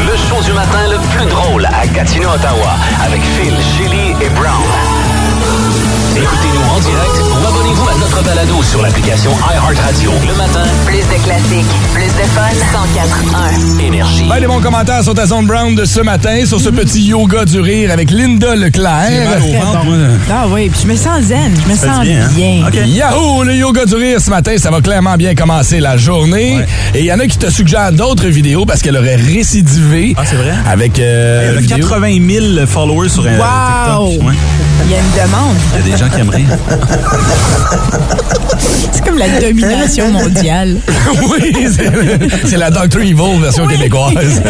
Le show du matin le plus drôle à Gatineau, Ottawa, avec Phil, Chili et Brown. Écoutez-nous en direct notre balado sur l'application iHeartRadio. Le matin, Plus de classiques, plus de fun. 104.1. énergie. Ben, les bons commentaires sur ta zone brown de ce matin, sur ce petit yoga du rire avec Linda Leclerc. Au ventre, moi, là. Ah oui, puis je me sens zen, je me sens bien, bien. hein? Yahoo! Le yoga du rire ce matin, ça va clairement bien commencer la journée. Ouais. Et il y en a qui te suggèrent d'autres vidéos parce qu'elle aurait récidivé. Ah, c'est vrai? Avec euh, Il y a vidéo. 80 000 followers sur euh, Wow! TikTok. Ouais. Il y a une demande. Il y a des gens qui aiment rire. C'est comme la domination mondiale. [laughs] oui, c'est- la Dr. Evil version québécoise.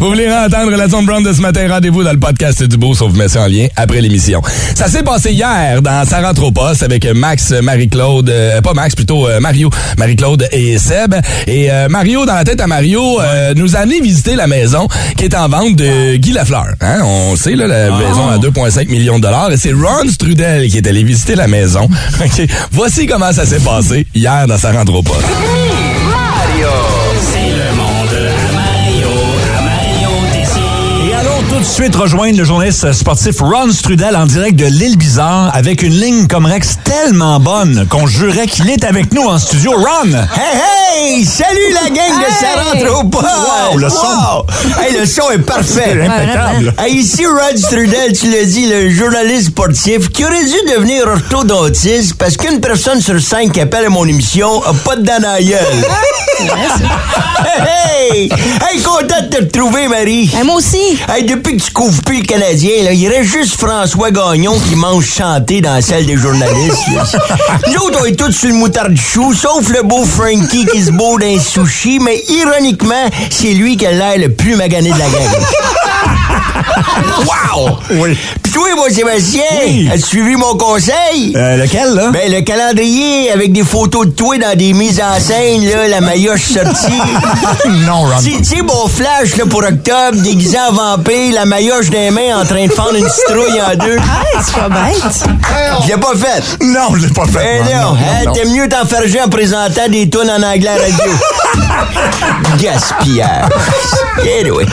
vous voulez entendre la zone brown de ce matin? Rendez-vous dans le podcast du Beau, sauf vous mettez en lien après l'émission. Ça s'est passé hier dans Sa rentre au poste avec Max, Marie-Claude, euh, pas Max, plutôt euh, Mario, Marie-Claude et Seb. Et euh, Mario, dans la tête à Mario, nous a amené visiter la maison qui est en vente de Guy Lafleur. Hein? On sait, là, la maison à 2,5 millions de dollars. Et c'est Ron Strudel qui est allé visiter la maison. [laughs] Voici comment ça s'est passé hier dans Sa rentre au poste. Tout de suite rejoindre le journaliste sportif Ron Strudel en direct de l'île Bizarre avec une ligne comme Rex tellement bonne qu'on jurait qu'il est avec nous en studio. Ron! Hey, hey! Salut la gang de Ça rentre au poste! Wow, le son. Hey, le son est parfait! Impeccable. Hey, ici Rod Strudel, tu l'as dit, le journaliste sportif qui aurait dû devenir orthodontiste parce qu'une personne sur cinq qui appelle à mon émission a pas de dents dans la gueule. [laughs] hey! Hey, content de te retrouver, Marie! moi aussi. Hey, depuis que tu couvres plus le Canadien, là, il reste juste François Gagnon qui mange chanter dans la salle des journalistes. là. [laughs] Nous autres, on est tous sur le moutarde chou, sauf le beau Frankie qui se beau d'un sushi, mais ironiquement, c'est lui qui a l'air le plus magané de la gang. [laughs] wow! Oui. Pis toi, moi, Sébastien, Oui. as-tu suivi mon conseil? Euh, lequel, là? Ben, le calendrier avec des photos de toi dans des mises en scène, là, la maillotche sortie. [laughs] non, Ron. Tu tu sais, mon flash là, pour octobre, déguisé en vampire, la maillotche des mains en train de fendre une citrouille en deux. Ah, c'est pas bête. Je l'ai pas fait. Non, je l'ai pas fait. Eh Ron. non, hein, t'aimes mieux t'enferger en présentant des tunes en anglais à radio. [laughs] Gaspillage. Anyway.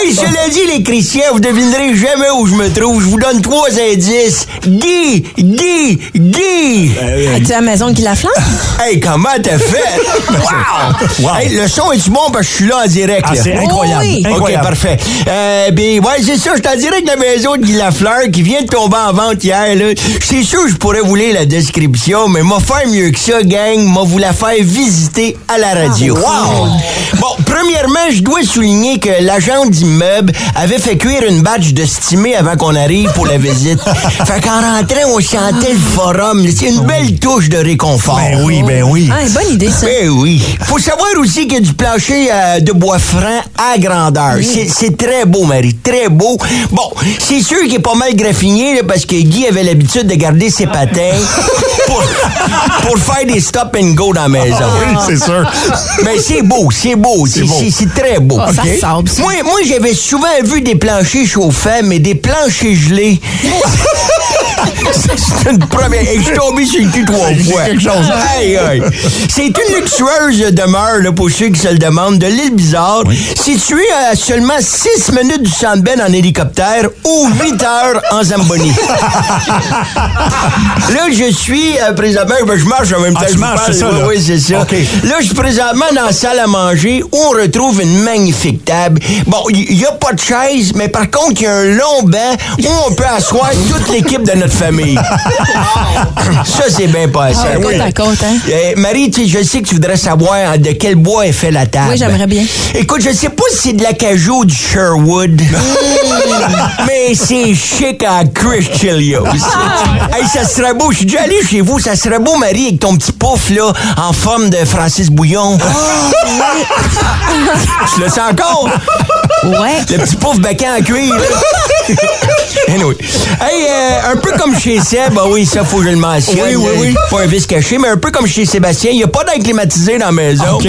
Hey, cela dit, les chrétiens, vous devinerez jamais où je me trouve. Je vous donne trois indices. Guy, Guy, Guy. Es-tu à la maison qui la flamme? [laughs] Hey, comment t'as fait? Wow! [laughs] Wow. Hey, le son est-tu bon parce que je suis là en direct? Ah, là? c'est incroyable. Oui. incroyable. OK, parfait. Euh, ben, ouais, c'est ça. Je suis en direct de la maison de Guy Lafleur qui vient de tomber en vente hier, là. C'est sûr que je pourrais vous lire la description, mais m'a faire mieux que ça, gang. M'a vous la faire visiter à la radio. Wow! Bon, premièrement, je dois souligner que l'agent d'immeuble avait fait cuire une batch de stimé avant qu'on arrive pour la visite. [laughs] fait qu'en rentrant, on sentait le forum. C'est une belle touche de réconfort. Ben oui, ben oui. Ah, une bonne idée, ça. Ben oui. Faut savoir aussi qu'il y a du plancher euh, de bois franc à grandeur. C'est- C'est très beau, Marie, très beau. Bon, c'est sûr qu'il est pas mal graffiné là, parce que Guy avait l'habitude de garder ses patins [laughs] pour, pour faire des stop and go dans la maison. Oui, c'est sûr. Mais c'est beau, c'est beau, c'est très beau. Ça ça. Moi, moi j'avais souvent vu des planchers chauffants, mais des planchers gelés. [laughs] C'est une première. Et je suis tombé sur le cul trois fois. quelque chose. Aïe, aïe. C'est une luxueuse demeure, là, pour ceux qui se le demandent, de l'île Bizarre, située à seulement 6 minutes du Bell en hélicoptère ou 8 heures en Zamboni. là, je suis euh, présentement, ben, je marche en même temps. Ah, que tu je marches, parle. c'est ça, Oui, là. oui, c'est ça. Là, je suis présentement dans la salle à manger où on retrouve une magnifique table. Bon, il n'y a pas de chaise, mais par contre, il y a un long banc où on peut asseoir toute l'équipe de notre famille. [laughs] ça, c'est bien passé. Ah, côte à côte, hein? Euh, Marie, tu sais, je sais que tu voudrais savoir de quel bois est fait la table. Oui, j'aimerais bien. Écoute, je sais pas si c'est de l'acajou ou du Sherwood, [laughs] mais c'est chic à Chris Chilios. Ah. hey, ça serait beau. Je suis déjà allé chez vous. Ça serait beau, Marie, avec ton petit pouf, là, en forme de Francis Bouillon. [laughs] tu le sens encore? Ouais. Le petit pouf baquet en cuir. anyway. Hey, euh, un peu comme chez Seb, ah oui, ça, faut que je le mentionne. Oui, oui, oui. Pas un vice caché, mais un peu comme chez Sébastien, il n'y a pas d'air climatisé dans la maison. OK.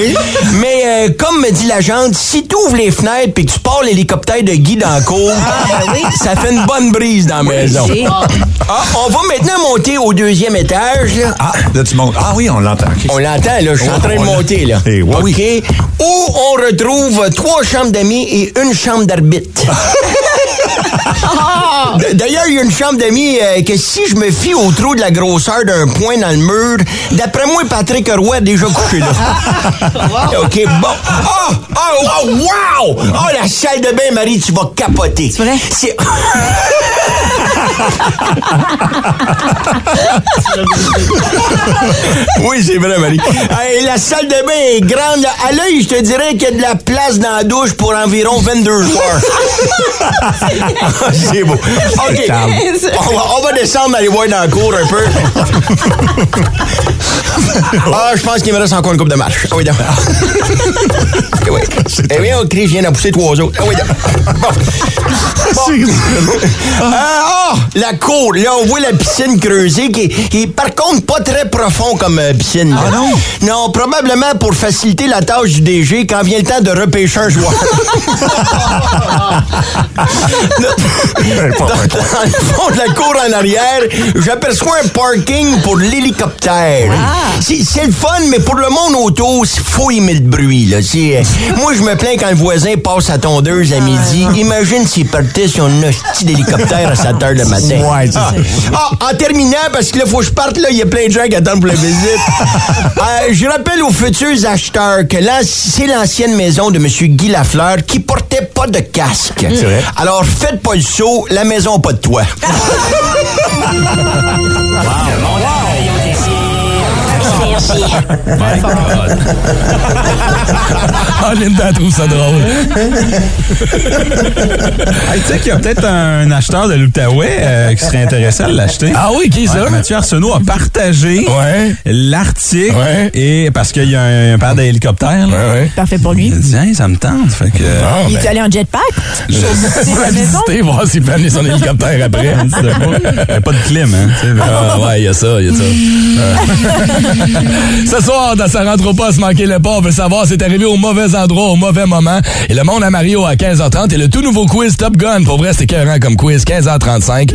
Mais euh, comme me dit l'agente, si tu ouvres les fenêtres et que tu pars l'hélicoptère de Guy dans la cour, ça fait une bonne brise dans la maison. Ah, on va maintenant monter au deuxième étage. Là. Ah, là, tu montes. Ah oui, on l'entend. On l'entend, là. Je suis en train de l'a- monter, là. Eh, oui, OK. Où on retrouve trois chambres d'amis et une chambre d'arbitre. [laughs] [laughs] D'ailleurs, il y a une chambre d'amis euh, que si je me fie au trou de la grosseur d'un point dans le mur, d'après moi, Patrick Roy a déjà couché là. OK, bon. Oh, oh, oh, wow! Oh, la salle de bain, Marie, tu vas capoter. C'est vrai? C'est... [laughs] oui, c'est vrai, Marie. La salle de bain est grande. À l'œil, je te dirais qu'il y a de la place dans la douche pour environ 22 joueurs. [laughs] c'est beau. OK. [laughs] [laughs] On va, on va descendre, aller voir dans la cour un peu. ah, je pense qu'il me reste encore une coupe de marche. Ah oui, d'accord. [laughs] Eh oui. Eh bien, on crie, je viens d'en pousser trois autres. Ah oui, d'accord. Bon. Bon. Ah, ah, la cour. Là, on voit la piscine creusée qui est, qui est, par contre pas très profond comme euh, piscine. Ah non? Non, probablement pour faciliter la tâche du DG quand vient le temps de repêcher un joueur. Dans, dans le fond de la cour en arrière, j'aperçois un parking pour l'hélicoptère. C'est c'est le fun, mais pour le monde auto, il faut aimer le bruit. Là. Euh, moi, je me plains quand le voisin passe sa tondeuse à midi. Imagine s'il partait sur un hostie d'hélicoptère à 7 heures le matin. Ouais, ah. Ah, en terminant, parce que là, faut que je parte, là, il y a plein de gens qui attendent pour la visite. [laughs] Euh, je rappelle aux futurs acheteurs que là, c'est l'ancienne maison de M. Guy Lafleur qui portait pas de casque. Vrai. Alors, faites pas le saut, la maison pas de toit. [laughs] Ah, Linda trouve ça drôle. Hey, tu sais qu'il y a peut-être un acheteur de l'Outaouais euh, qui serait intéressé à l'acheter. Ah oui, qui ça? Ouais, Mathieu Arsenault a partagé Ouais. l'article Ouais. et parce qu'il y a un, un paire d'hélicoptères. là. Ouais, ouais. Parfait pour lui. Il a dit, Hey, ça me tente. Fait que, Ah, Il ben, est allé en jetpack? on va visiter, voir s'il peut amener son hélicoptère après. [laughs] il n'y a pas de clim, hein. Ah ouais, il y a ça, il y a ça. [laughs] [laughs] Ce soir, dans Ça rentre pas se manquer le pas, on veut savoir c'est arrivé au mauvais endroit, au mauvais moment. Et le monde à Mario à 15h30 et le tout nouveau quiz Top Gun. Pour vrai, c'était écœurant comme quiz, 15h35.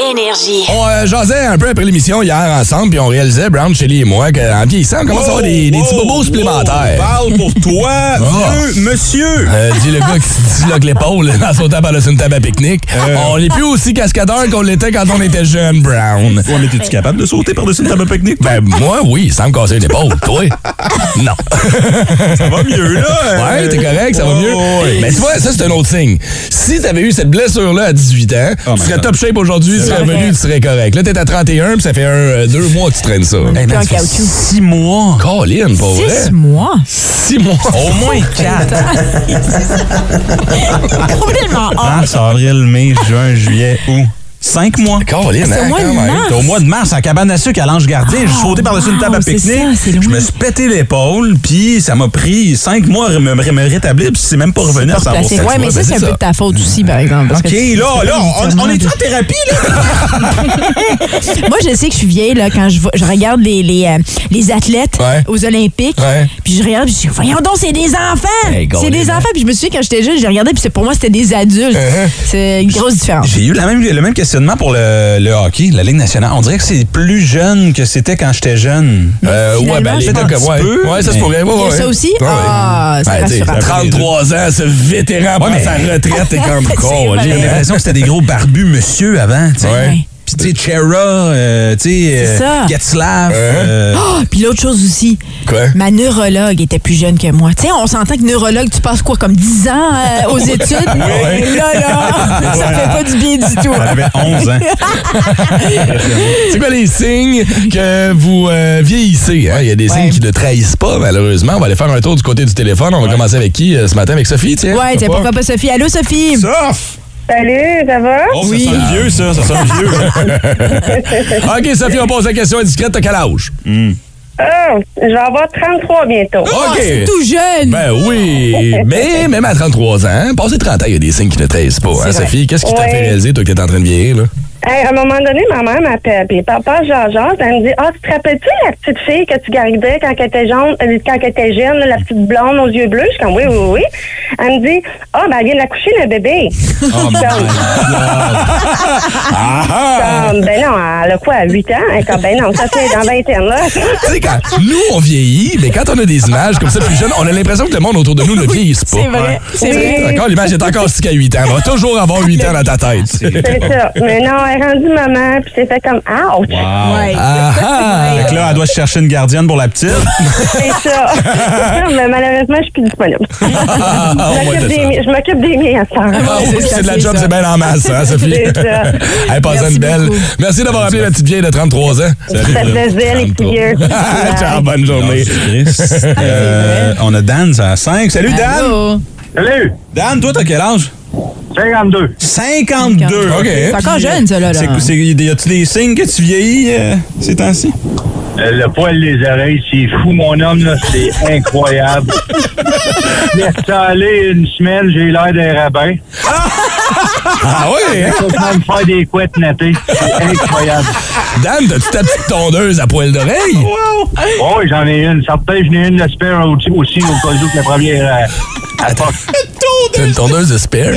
Énergie. On euh, jasait un peu après l'émission hier ensemble, puis on réalisait, Brown, Shelly et moi, qu'en vieillissant, on commence à avoir des, des petits bobos supplémentaires. Parle pour toi, [laughs] Ah. vieux monsieur. Euh, dis le gars qui se disloque l'épaule en sautant par-dessus une table à pique-nique. On n'est plus aussi cascadeur qu'on l'était quand on était jeune, Brown. Ouais, mais t'es-tu capable de sauter par-dessus une table à pique-nique? Ben, moi, oui, sans me casser une épaule. Toi? [laughs] Non. ça va mieux, là. Ouais, t'es correct, ça va mieux. Ouais. Mais tu vois, ça, c'est un autre signe. Si t'avais eu cette blessure-là à 18 ans, Oh tu serais top shape aujourd'hui, serais revenu, tu serais correct. Là, t'es à 31, puis ça fait un, euh, deux mois que tu traînes ça. Hey, man, ça fait six mois. Colin, pas vrai? Six mois? Six mois. Au moins [laughs] quatre. [laughs] Complètement hors. Mars, avril, mai, juin, juillet, août. Cinq mois. Colin, C'est au hein, mois de mars. Au mois de mars, à cabane à sucre à l'Ange Gardien. J'ai sauté par-dessus une table à wow, pique-nique. Je me suis pété l'épaule, puis ça m'a pris cinq mois à me, me rétablir, puis c'est même pas revenu à Pas 100 replacé. Ouais, mais ça, c'est un ça. peu de ta faute aussi, par exemple. parce OK, que tu- là, là, on, on est en thérapie, là? [laughs] Moi, je sais que je suis vieille là, quand je, je regarde les, les, euh, les athlètes Ouais. aux Olympiques. Ouais. Puis je regarde, puis je dis, voyons donc, c'est des enfants! Hey, c'est des Colin. enfants. Puis je me souviens, quand j'étais jeune, je regardais, puis pour moi, c'était des adultes. C'est une grosse différence. J'ai eu la même, le même questionnement pour le, le hockey, la Ligue nationale. On dirait que c'est plus jeune que c'était quand j'étais jeune. Euh, ouais, ben, les comme un ouais. peu, Ouais, ça se pourrait. ouais, ouais. ça aussi? Ouais, ouais. Ah, c'est Ben, t'sais, rassurant. 33 ans, ce vétéran prend mais- sa retraite, t'es comme [laughs] C'est con. J'ai l'impression que c'était des gros barbus monsieur avant. tu sais. Ouais. Puis tu sais, Chera, euh, tu sais, C'est euh, ça. Getzlaff. Uh-huh. euh, Ah, puis l'autre chose aussi, Quoi? ma neurologue était plus jeune que moi. Tu sais, on s'entend que neurologue, tu passes quoi, comme 10 ans euh, aux [laughs] études? Et là, là, ça fait pas du bien du tout. Elle avait 11 ans. [laughs] C'est quoi les signes que vous euh, vieillissez? hein? Il y a des signes qui ne trahissent pas, malheureusement. On va aller faire un tour du côté du téléphone. On va commencer avec qui euh, ce matin? Avec Sophie, tiens? Ouais, tiens, pourquoi? pas Sophie? Allô, Sophie? Sauf! Salut, ça va? Oh, ça sonne vieux, ça. Ça sonne vieux. [laughs] OK, Sophie, on pose la question indiscrète. T'as quel âge? Ah, je vais avoir 33 bientôt. Oh, OK. c'est tout jeune! Ben oui, mais même à 33 ans, passé 30 ans, il y a des signes qui ne trahissent pas. Hein. Sophie, qu'est-ce qui t'a fait réaliser, toi, que t'es en train de vieillir? Là? Hey, à un moment donné, ma mère m'appelle, puis papa Jean-Jean, elle me dit Ah, tu te rappelles-tu la petite fille que tu gardais quand elle était jaune, euh, quand elle était jeune, la petite blonde aux yeux bleus? Je suis comme oui, oui, oui. Elle me dit Ah, ben elle vient d'accoucher d'un bébé. Oh, [laughs] [laughs] comme, ben non, elle a quoi, 8 ans? Elle est comme, ben non, ça fait dans 20 ans, là. [laughs] Tu sais, quand nous, on vieillit, mais quand on a des images comme ça plus jeunes, on a l'impression que le monde autour de nous ne vieillisse pas. C'est vrai, c'est vrai. D'accord, l'image est encore stick à 8 ans. On va toujours avoir 8 ans dans ta tête. C'est ça. Mais non, elle est rendue maman, puis c'est fait comme Ouch! Ouais. Ah ah! Fait que là, elle doit se chercher une gardienne pour la petite. [laughs] C'est ça. mais malheureusement, je suis plus disponible. [laughs] Ah, Je m'occupe des ça. mi- je m'occupe des miens à ce temps. Ah, c'est oui, ça, c'est de la job, c'est bien en masse, hein, Sophie? C'est ça. [laughs] Hey, passe Merci une belle. beaucoup. Merci d'avoir appelé la petite vieille de 33 ans. Ça faisait les petits vieux. Ciao, bonne journée. Euh, on a Dan, ça à 5. Salut, Dan! Allô? Salut! Dan, toi, t'as quel âge? 52. 52. OK. C'est encore jeune, ça, là. là. C'est, c'est, y a-tu des signes que tu vieillis euh, ces temps-ci? Euh, le poil des oreilles, c'est fou, mon homme, là. C'est [laughs] incroyable. Laisse ça aller une semaine, j'ai l'air d'un rabbin. Ah oui, hein? Je me faire des couettes nattées. C'est incroyable. Dan, t'as-tu ta petite tondeuse à poil d'oreille? Oh, j'en ai une. Certain, j'en ai une de spare aussi, aussi au cas où que la première. Euh, une tondeuse de spare?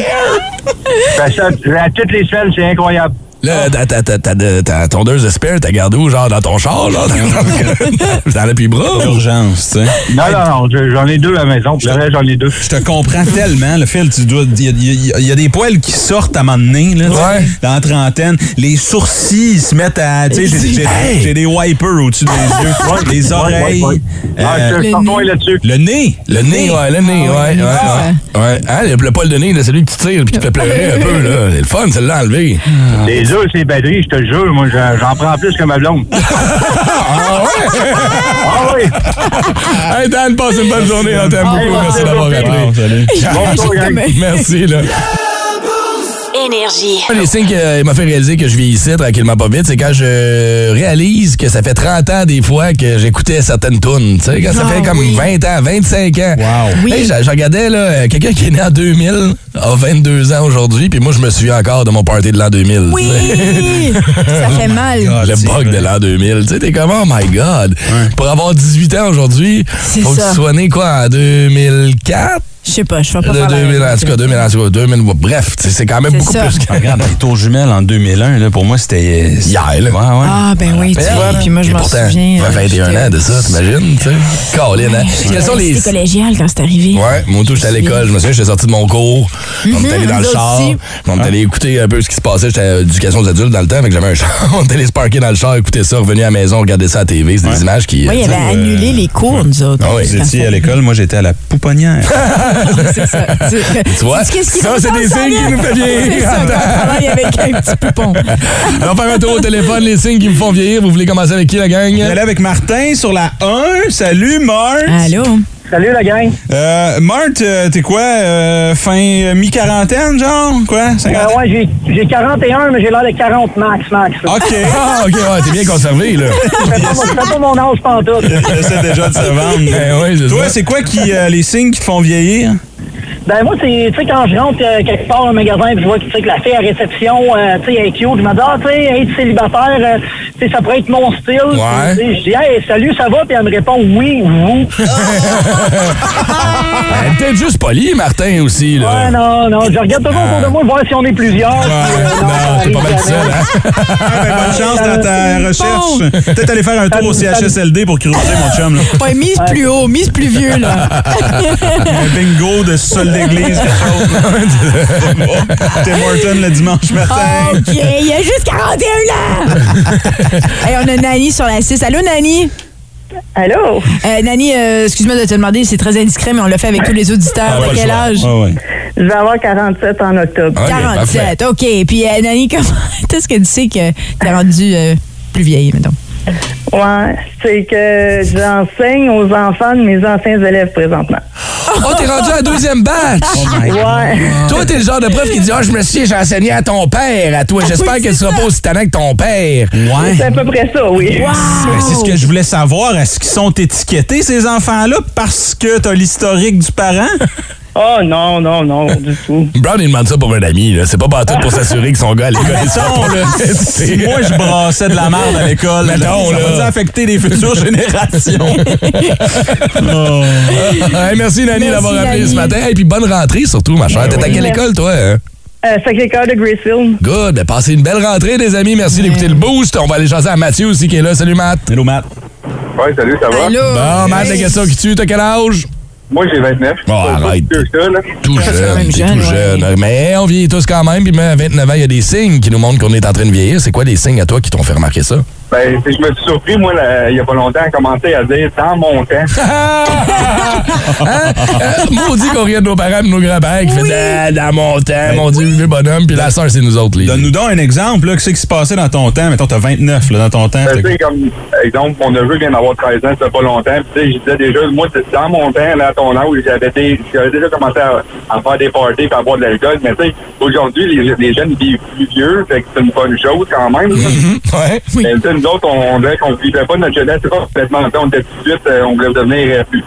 Ben, ça, à toutes les semaines, c'est incroyable. Là, ta, ta, ta, ta, ta tondeuse de spare, t'as gardé où? Genre dans ton char, là? Dans, [laughs] dans le puis bras? Urgence, tu sais. Non, non, non, je- j'en ai deux à la maison. Puis le reste, j'en ai deux. Je te comprends tellement. Le fil, tu dois. Il y, a- y y des poils qui sortent à un moment donné, là, Ouais. dans la trentaine. Les sourcils ils se mettent à. Tu sais, j'ai- des wipers au-dessus des [laughs] yeux. Les oreilles. Ouais, ouais. Ah, euh, le nez. là-dessus. le nez. Le nez, ouais, le nez, Ah ouais, ouais, ouais, ouais. Ouais, hein, le, le poil de nez, là, celui que tu tires puis qui te fait pleurer un peu, là. C'est le fun, celle-là, à enlever. Les œufs, c'est batterie, je te le jure. Moi, j'en prends plus que ma blonde. [laughs] Ah ouais? Ah oui! hey, Dan, passe une bonne journée. On t'aime beaucoup. Merci d'avoir appelé. salut. Bonjour, gang. Merci, là. Énergie. Un des signes qui m'a fait réaliser que je vieillissais tranquillement pas vite, c'est quand je réalise que ça fait 30 ans des fois que j'écoutais certaines tunes. Tu sais, quand ça Ah, fait comme oui. 20 ans, 25 ans. Wow. Oui. Hey, je, je regardais là, euh, quelqu'un qui est né en 2000 a 22 ans aujourd'hui, puis moi je me souviens encore de mon party de l'an 2000. Oui! ça fait [laughs] mal. Le c'est bug de l'an 2000. Tu sais, t'es comme, oh my God. Pour avoir 18 ans aujourd'hui, faut que ça. tu sois né quoi, en 2004? Je sais pas, je vais pas De faire la 2000, en tout cas, 2000, en tout cas, 2000, bref, c'est quand même beaucoup ça. plus que Regarde, les tours jumelles en 2001, là, pour moi, c'était. hier, là. Ouais, ouais. Ah, ben oui, tu vois. Puis moi, je m'en souviens. ça fait euh, 21 ans de ça, t'imagines, tu sais? Colin, hein? j'étais- Quels sont les... C'était collégial quand c'est arrivé. Ouais, moi, tout, j'étais à l'école. Je me souviens, j'étais sorti de mon cours. On est allé dans le autres char. On est allé écouter un peu ce qui se passait. J'étais à l'éducation aux adultes dans le temps, fait que j'avais un char. [laughs] On est allé se parker dans le char, écouter ça, revenir à la maison, regarder ça à la TV. C'est des images qui. Oui, il avait euh, annulé les cours, nous autres. Ah oui, Vous étiez à l'école, moi, j'étais à la pouponnière. [laughs] c'est ça. [laughs] Tu vois? Qu'est-ce qui Ça, nous c'est des signes qui nous fait vieillir. C'est ça, quand Attends. on travaille avec un petit poupon. [laughs] On va faire un tour au téléphone, les signes qui me font vieillir. Vous voulez commencer avec qui, la gang? On est allé avec Martin sur la 1. Salut, Marthe. Allô? Salut la gang. Euh, Marthe, euh, t'es quoi? euh, fin euh, mi-quarantaine, genre? Quoi? 50? Euh, ouais, j'ai- j'ai 41, mais j'ai l'air de 40 max, max. OK. Ah, OK, ouais, t'es bien conservé, là. [laughs] Je fais pas, pas mon âge pantoute. [laughs] J'essaie déjà de se vendre. [laughs] Ben c'est Toi, c'est quoi qui, euh, les signes qui te font vieillir? Ben moi, c'est, tu sais, quand je rentre euh, quelque part dans un magasin et je vois que, que la fille à réception, euh, tu sais, elle est cute, je me dis, ah, tu sais, être célibataire, euh, ça pourrait être mon style. Ouais. Je dis, hey, salut, ça va? Puis elle me répond, oui, vous. [laughs] Ben, Peut-être juste poli, Martin, aussi, là. Ouais, non, non, je regarde toujours autour de moi voir si on est plusieurs. euh, Non, t'es pas mal seul, hein? Ah, ben, bonne chance dans ta [laughs] recherche. Peut-être aller faire un tour au CHSLD pour creuser, mon chum. Là. Ouais, mise plus haut, mise plus vieux, là. [laughs] Un bingo de sol d'église, quelque chose. là. Tim Horton le dimanche matin. Ah, OK, il y a juste 41 ans! [laughs] hey, on a Nani sur la 6. Allô, Nani? Allô? Euh, Nani, euh, excuse-moi de te demander, c'est très indiscret, mais on l'a fait avec tous les auditeurs. Ah, de quel âge? Ah ouais. Je vais avoir 47 en octobre. OK, parfait. 47, OK. Puis, euh, Nani, [laughs] comment est-ce que tu sais que t'es rendue euh, plus vieille, mettons? Ouais, c'est que j'enseigne aux enfants de mes anciens élèves présentement. Oh, t'es rendu à la deuxième batch! Ouais. Toi, t'es le genre de prof qui dit Ah, je me souviens, j'ai enseigné à ton père, à toi. J'espère oui, qu'elle c'est sera ça. pas aussi tannant que ton père. Ouais. C'est à peu près ça, oui. Ben, c'est ce que je voulais savoir. Est-ce qu'ils sont étiquetés, ces enfants-là, parce que t'as l'historique du parent? Oh non, non, non, du tout. [laughs] Brown, il demande ça pour un ami. là. C'est pas partout pour s'assurer que son gars à l'école est si moi, je brassais de la merde à l'école, là, Mettons, ça là. va affecter les futures [laughs] générations? Hey, merci, Nani, d'avoir appelé ce matin. Et puis bonne rentrée, surtout, ma chère. T'es à quelle école, toi? hein? Euh, Sacré-Cœur de Gracefield. Good. Ben, passez une belle rentrée, les amis. Merci d'écouter le boost. On va aller jaser à Mathieu aussi qui est là. Salut, Matt. Hello, Matt. Ouais, salut, ça va? Allô? Bon, Matt, la question qui tue, t'as quel âge? Moi, j'ai 29. Bon, arrête. plus que ça, là. Tout jeune, jeune, tout ouais. jeune. Mais on vieillit tous quand même. Puis même à 29 ans, il y a des signes qui nous montrent qu'on est en train de vieillir. C'est quoi les signes à toi qui t'ont fait remarquer ça? Ben, je me suis surpris, moi, là, il y a pas longtemps, à commencer à dire dans mon temps. [laughs] hein? Euh, Maudit qu'on riait de nos parents et de nos grands-pères qui faisaient Ah, dans mon temps, mon Dieu, vieux bonhomme. Puis la sœur, c'est nous autres, les. Donne-nous donc un exemple. Là, qu'est-ce qui se passait dans ton temps? Mettons, t'as 29 là, dans ton temps. Ben, c'était- tu sais, comme, exemple, mon neveu vient d'avoir 13 ans, ça fait pas longtemps. Puis, tu sais, je disais déjà, moi, c'est dans mon temps, là, à ton âge, j'avais j'avais déjà commencé à, à faire des parties et à boire de l'alcool. Mais, tu sais, aujourd'hui, les, les jeunes vivent plus vieux, fait que c'est une bonne chose quand même. là. Ouais. Mais, tu sais, nous autres, on, dirait qu'on vivait pas notre jeunesse, c'est pas complètement. On était tout de suite, euh, on voulait devenir euh, plus.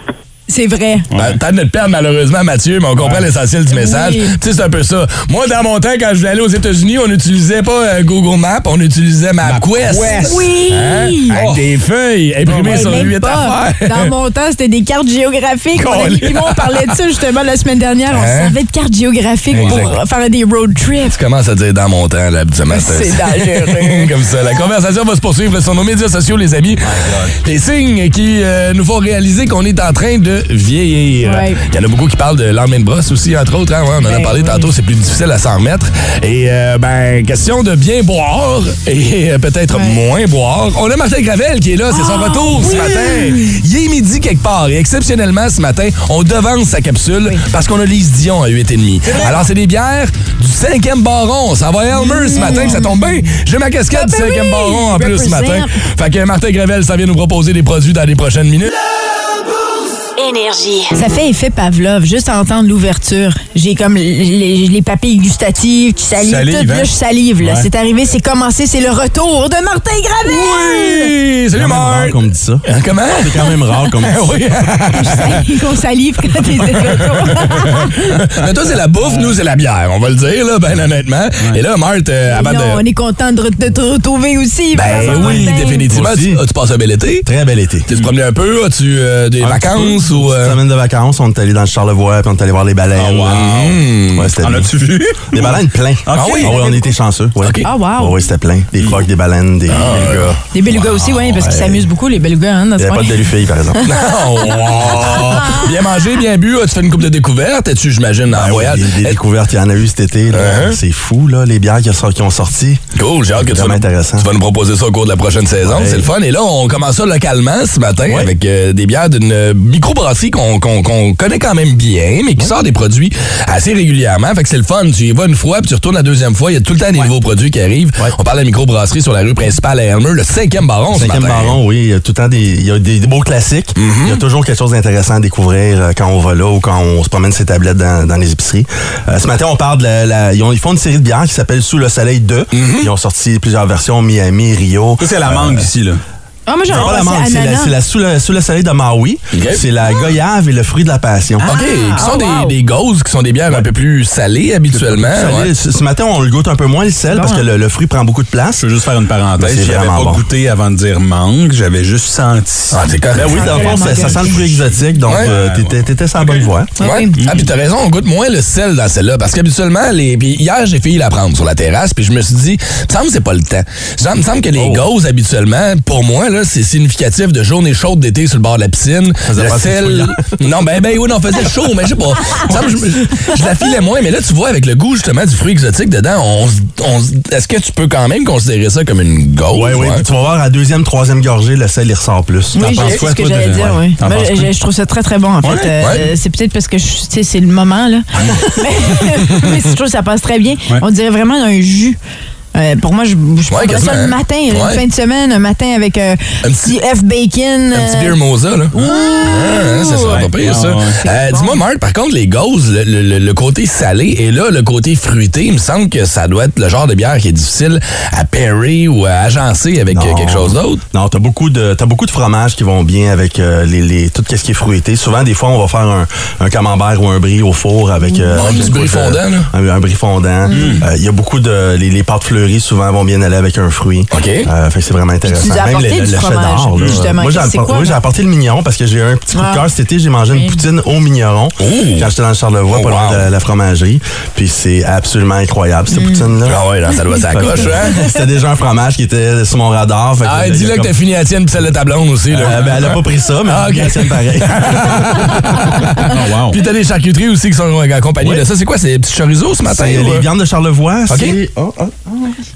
C'est vrai. Ben, T'as de notre perdre malheureusement, Mathieu, mais on comprend l'essentiel du message. Oui. Tu sais, c'est un peu ça. Moi, dans mon temps, quand je voulais aller aux États-Unis, on n'utilisait pas euh, Google Maps, on utilisait MapQuest. Oui! Hein? Avec des feuilles imprimées Ouais, sur huit affaires. Dans mon temps, c'était des cartes géographiques. Mon ami. Simon parlait de ça justement la semaine dernière. On Hein? servait de cartes géographiques pour faire des road trips. Tu commences à dire dans mon temps, là, habituellement. C'est dangereux. [laughs] Comme ça. La conversation va se poursuivre sur nos médias sociaux, les amis. Les signes qui euh, nous font réaliser qu'on est en train de vieillir. Ouais. Il y en a beaucoup qui parlent de lendemain de brosse aussi, entre autres. hein. Ouais, on en a Ben parlé oui. tantôt, c'est plus difficile à s'en remettre. Et, euh, ben, question de bien boire et euh, peut-être Ouais. moins boire. On a Martin Gravel qui est là, c'est son Ah, retour ce matin. Il est midi quelque part et exceptionnellement ce matin, on devance sa capsule parce qu'on a Lise Dion à 8,5. Alors c'est des bières du 5e baron. Ça va Elmer ce matin, ça tombe bien. J'ai ma casquette du Ah, ben 5e oui. baron en plus ce matin. Fait que Martin Gravel, ça vient nous proposer des produits dans les prochaines minutes. Énergie. Ça fait effet Pavlov, juste à entendre l'ouverture. J'ai comme les, les- les papilles gustatives qui salivent. Salive, tout, hein? là, je salive. là. Ouais. C'est arrivé, c'est commencé, c'est le retour de Martin Gravel! Oui! Salut Marc! qu'on me dit ça. Hein, Comment? C'est quand même rare qu'on me dit [laughs] ça. oui. Salive, qu'on salive quand t'es de retour. [laughs] Mais toi, c'est la bouffe, nous, c'est la bière. On va le dire, là, ben honnêtement. Et là, Marthe, euh, avant non, on de. est content de, te retrouver aussi. Ben oui, définitivement. Aussi. Tu- passé un bel été? Très bel été. T'es promené un peu? As-tu euh, des Un vacances? Ou. euh, Une semaine de vacances, on est allé dans le Charlevoix, puis on est allé voir les baleines. Oh, wow. Mmh. Ouais, En as-tu vu? Des baleines plein. Ah oui? Ah oui, on était chanceux. Ouais. Ah, wow. C'était plein. Des phoques, des baleines, des Ah, belugas. Des belugas aussi, oui, parce qu'ils s'amusent beaucoup, les belugas, hein, dans Il n'y avait pas? de delufilles, par exemple. Oh, [laughs] wow. bien mangé, bien bu. As-tu fait une coupe de découvertes? Es-tu, j'imagine, en voyage? Des, des découvertes, il y en a eu cet été. Uh-huh. C'est fou, là, les bières qui, ont sorti. Cool, j'ai hâte que tu vas, Vraiment nous, intéressant. tu vas nous proposer ça au cours de la prochaine saison. Ouais. C'est le fun. Et là, on commence ça localement ce matin Ouais. avec euh, des bières d'une euh, micro microbrasserie qu'on connaît quand même bien, mais qui sort des produits assez régulièrement. Fait que c'est le fun. Tu y vas une fois, puis tu retournes la deuxième fois. Il y a tout le temps des nouveaux produits qui arrivent. On parle de la microbrasserie sur la rue principale à Elmer, le cinquième baron ce Cinquième matin. baron, oui. Il y a tout le temps des, il y a des, des beaux classiques. Il y a toujours quelque chose d'intéressant à découvrir euh, quand on va là ou quand on se promène ses tablettes dans, dans les épiceries. Euh, ce matin, on parle de la, la- ils, ont- ils font une série de bières qui s'appelle Sous le soleil 2. Ils ont sorti plusieurs versions, Miami, Rio. Ça, c'est la mangue ici, là. Ah, moi, C'est j'aurais pas la pensé mangue, c'est la, ananas. c'est la sous, le, sous le soleil de Maui. C'est la goyave et le fruit de la passion. OK, qui sont des, des gauzes, qui sont des bières un peu plus salées habituellement. Salé, ouais. ce, ce matin, on le goûte un peu moins, le sel, parce que le, le fruit prend beaucoup de place. Je veux juste faire une Ben, parenthèse. c'est J'avais vraiment pas bon. goûté avant de dire mangue. J'avais juste senti. Ah, c'est correct. Ben oui, dans le fond, ça, ça sent le fruit exotique, donc Ouais. euh, t'étais t'étais sur la bonne voie. Ouais. Ah, puis t'as raison, on goûte moins le sel dans celle-là. Parce qu'habituellement, les. Puis hier, j'ai failli la prendre sur la terrasse, puis je me suis dit, me semble que c'est pas le temps. Il me semble que les gauzes, habituellement, pour moi, là, c'est significatif de journée chaude d'été sur le bord de la piscine. Faisait Le sel. [laughs] Non, ben, ben, oui, non, faisait chaud, mais je sais pas. Je, la filais moins, mais là, tu vois, avec le goût, justement, du fruit exotique dedans, on, est-ce que tu peux quand même considérer ça comme une gauze? Oui, oui. Tu vas voir, à deuxième, troisième gorgée, le sel, il ressort plus. Oui, T'en j'ai- penses c'est quoi, ce que toi, de- j'allais dire, ouais. oui. T'en Moi, penses je, trouve ça très, très bon, en fait. Ouais, Euh. C'est peut-être parce que, je- tu sais, c'est le moment, là. [laughs] mais, mais je trouve que ça passe très bien. Ouais. On dirait vraiment un jus. Euh, pour moi, je, je prendrais quasiment, ça le hein. matin, une Ouais. fin de semaine, un matin avec euh, un petit F bacon. Un petit euh, beer moza, là. Ah, ça serait pas pire, ça. Euh, Dis-moi, Marc, par contre, les gauzes, le, le- le côté salé et là, le côté fruité, il me semble que ça doit être le genre de bière qui est difficile à pairer ou à agencer avec euh, quelque chose d'autre? Non, t'as beaucoup de t'as beaucoup de fromages qui vont bien avec euh, les, les tout ce qui est fruité. Souvent, des fois, on va faire un, un camembert ou un brie au four avec euh, Ouais, un petit brie fondant, là. Un, un brie fondant. Mm. Euh, Il y a beaucoup de les, les pâtes fleuries souvent vont bien aller avec un fruit. Ok. Euh, fait que c'est vraiment intéressant. tu Même le, le cheddar, justement. Moi, j'ai quoi, apporté le mignon parce que j'ai eu un petit coup de Ah. cœur cet été. J'ai mangé une poutine au mignon quand j'étais dans le Charlevoix, Oh, pas loin de la, fromagerie. Puis c'est absolument incroyable cette poutine-là. Ah ouais, là, ça doit être sa coche, hein? C'était déjà un fromage qui était sur mon radar. Ah, a dis-le que t'as fini la tienne pis celle de ta blonde aussi, là. Euh, ben, elle a pas pris ça, mais Ah, elle a ok. la tienne pareil. [laughs] Puis t'as des charcuteries aussi qui sont accompagnées Oui. de ça. C'est quoi, c'est des petits chorizo ce matin? C'est les euh? viandes de Charlevoix. Ok. oh, oh.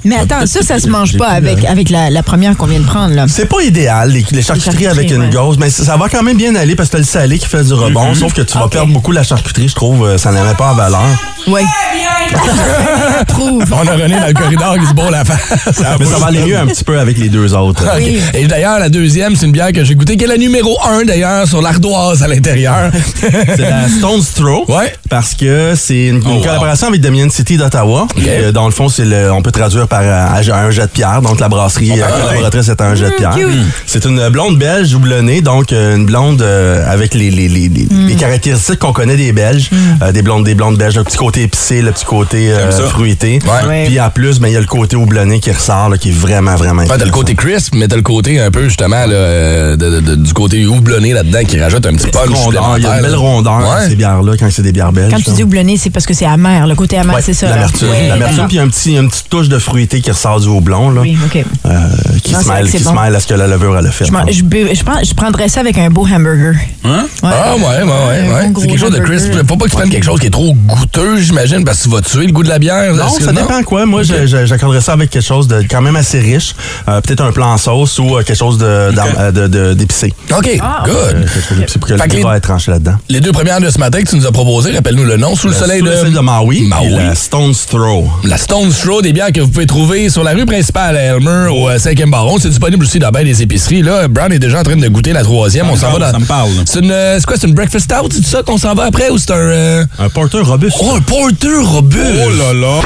Mais attends, ça, ça se mange pas avec, avec la, la première qu'on vient de prendre, là. C'est pas idéal, les, les charcuteries avec une ouais. gauze, mais ça, ça va quand même bien aller parce que t'as le salé qui fait du rebond, sauf que tu vas perdre beaucoup la charcuterie, je trouve. euh, Ça n'avait pas en valeur. Oui. [laughs] Trouve. On a René dans le corridor qui se bourre la face. Mais ça va aller mieux un petit peu avec les deux autres. Et d'ailleurs, la deuxième, c'est une bière que j'ai goûtée, qui est la numéro un, d'ailleurs, sur l'ardoise à l'intérieur. [laughs] C'est la Stone's Throw. Ouais. Parce que c'est une, une Oh, wow. collaboration avec Dominion City d'Ottawa. Euh, dans le fond, c'est le, on peut traduire par euh, un jet de pierre. Donc, la brasserie euh, Ah, collaboratrice est un jet de pierre. cute. C'est une blonde belge houblonnée, donc euh, une blonde euh, avec les, les, les, les- les caractéristiques qu'on connaît des Belges. Euh, des blondes des blondes belges, le petit côté épicé, le petit côté euh, fruité. Ouais. Puis en plus, ben, il y a le côté houblonné qui ressort, là, qui est vraiment, vraiment Ouais, t'as le côté crisp, mais t'as le côté un peu, justement, là, de- de- de- du côté houblonné là-dedans qui rajoute un petit punch il y a une belle rondeur dans Ouais. ces bières-là quand c'est des bières belges. Quand tu dis houblonné, c'est parce que c'est amer. Le côté amer, Ouais, c'est ça. L'amertume. Ouais, L'amertume, puis il y a un petit, une petite touche de fruité qui ressort du houblon, là, Oui, OK. euh, qui, Non, se mêle, qui se bon. mêle à ce que la levure elle a fait. Je, je, prends- je prendrais ça avec un beau hamburger. Hein? Ah ouais, ouais, ouais. Ouais. gros C'est quelque chose de crisp. Faut pas que tu prennes quelque chose qui est trop goûteux, j'imagine, parce que tu vas tuer le goût de la bière. Non, ça dépend quoi. Moi, je- je- j'accorderais ça avec quelque chose de quand même assez riche. Euh, Peut-être un plan en sauce ou euh, quelque chose euh, d'épicé. OK, Ah, good. Quelque chose d'épicé pour que le tranché là-dedans. Les deux premières de ce matin que tu nous as proposées, rappelle-nous le nom, Sous le soleil de... Maui, Maui. la Stone's Throw. La Stone's Throw, des bières que vous pouvez trouver sur la rue principale à Elmer, au euh, 5e Baron. C'est disponible aussi dans bien des épiceries. Là, Brown est déjà en train de goûter la troisième. On s'en va dans... Ça me parle. C'est une, euh, c'est quoi, c'est une breakfast stout? C'est ça qu'on s'en va après ou c'est un... euh, Un porter robuste. Oh, un porter robuste! Oh là là!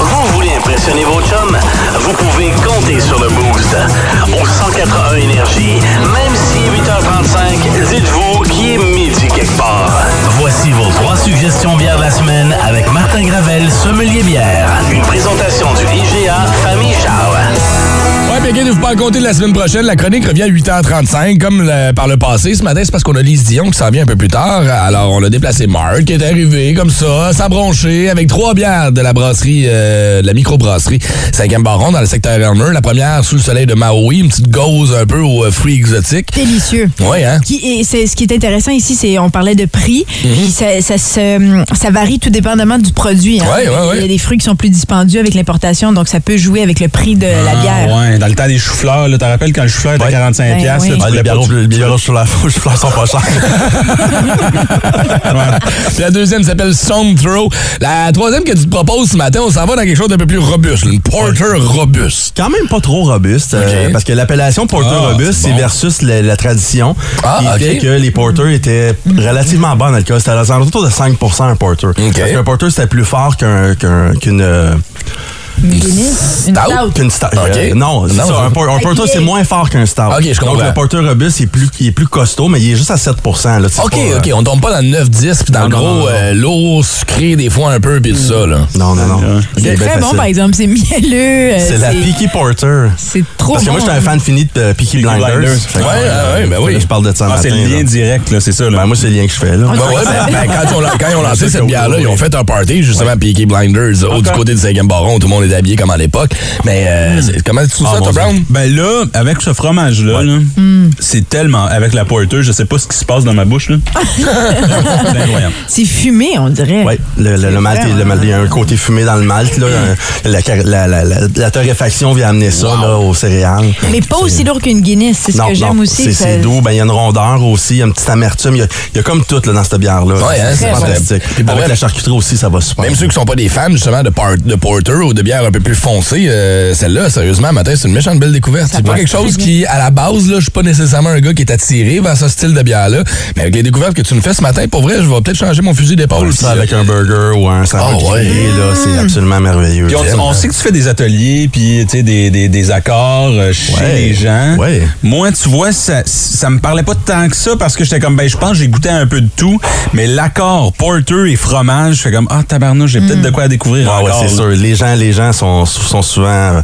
Vous voulez impressionner vos chums? Vous pouvez compter sur le Boost. Au 181 Énergie, même si 8h35, dites-vous suggestions bières de la semaine avec Martin Gravel, sommelier bière. Une présentation du IGA Famille Charles. Ouais, bien inquiétez-vous pas compter de la semaine prochaine. La chronique revient à 8h35, comme le- par le passé. Ce matin, c'est parce qu'on a Lise Dion qui s'en vient un peu plus tard. Alors, on a déplacé Marc, qui est arrivé comme ça, s'abroncher, avec trois bières de la brasserie, euh, de la microbrasserie 5e Baron dans le secteur Elmer. La première, sous le soleil de Maui, une petite gauze un peu aux euh, fruits exotiques. Délicieux. Ouais, hein? Qui, et c'est, ce qui est intéressant ici, c'est on parlait de prix. Mhm. puis ça, ça, se- ça varie tout dépendamment du produit. hein. Ouais, ouais, Il y a des fruits qui sont plus dispendieux avec l'importation, donc ça peut jouer avec le prix de la bière. Ah, ouais, dans le temps des choux-fleurs. là. T'en rappelles quand le chou-fleur était à 45$? Ben piastres, oui. là, tu Ah, les chocolat- aux choux-fleurs sont pas chères. Puis la deuxième s'appelle Stone Throw. La troisième que tu te proposes ce matin, on s'en va dans quelque chose d'un peu plus robuste. Une porter robuste. Quand même pas trop robuste, euh, parce que l'appellation porter Ah, robuste, c'est bon. versus la, la tradition Ah, qui ok. était que les porters étaient relativement bas dans le cas. C'était à l'entour de 5% un porter. Parce qu'un porter, c'était plus fort qu'un- qu'un- qu'une... euh, Une Guinness, une Stout? stout. stout. Euh, non, ça. Un, por- un porter, c'est moins fort qu'un stout. Ok, je comprends. Donc, le porter robuste, il est plus, il est plus costaud, mais il est juste à 7 là. OK, pas, euh, OK, on tombe pas dans le 9-10 puis dans Non, le gros euh, lourd, sucré des fois un peu puis tout ça, là. Non, non, non. C'est bien très bon, par exemple. C'est mielleux. euh, C'est la Peaky Porter. C'est trop Parce que moi, bon. j'étais un fan fini de euh, Peaky Blinders. Ouais, ouais, ben oui. Je parle de ça Ah, matin, c'est le lien là. direct, là, c'est ça. Là. Ben, moi, c'est le lien que je fais, là. Ben, ben, quand, ils ont, lancé [laughs] cette bière-là, ils ont fait un party, justement, Peaky Blinders, au du côté du 5e baron. Tout le monde habillé comme à l'époque. Mais euh, c'est- comment tu trouves Ah, ça, toi. Brown? Ben là, avec ce fromage-là, là, c'est tellement. Avec la porter, je sais pas ce qui se passe dans ma bouche. là. [laughs] c'est incroyable. C'est fumé, on dirait. Oui, le, le, le malt, est- le malt, il y a un côté fumé dans le malt. Là, Euh, la, la, la, la, la torréfaction vient amener ça là, aux céréales. Mais pas aussi lourd qu'une Guinness. C'est ce non, que j'aime aussi. c'est doux. Ben, il y a une rondeur aussi, il y a une petite amertume. Il y a, il y a comme tout là, dans cette bière-là. Ouais, hein, c'est fantastique. Avec la charcuterie aussi, ça va super. Même ceux qui sont pas des fans, justement, de, par- de porter ou de bière un peu plus foncée, euh, celle-là, sérieusement, matin, c'est une méchante belle découverte. C'est pas quelque chose qui, à la base, là, je suis pas nécessairement un gars qui est attiré vers ce style de bière-là. Mais avec les découvertes que tu me fais ce matin, pour vrai, je vais peut-être changer mon fusil d'épaule. ça Puis, avec euh, un burger ou un sandwich Ah ouais. là, c'est absolument merveilleux. Puis on, on sait que tu fais des ateliers, puis tu sais, des, des, des accords euh, chez Ouais. les gens. Ouais. Moi, tu vois, ça, ça me parlait pas tant que ça parce que j'étais comme, ben, je pense que j'ai goûté un peu de tout, mais l'accord porter et fromage, je fais comme, ah, tabarnouche, j'ai peut-être de quoi à découvrir Ah ouais, c'est sûr. Les gens, les gens sont, sont souvent, euh,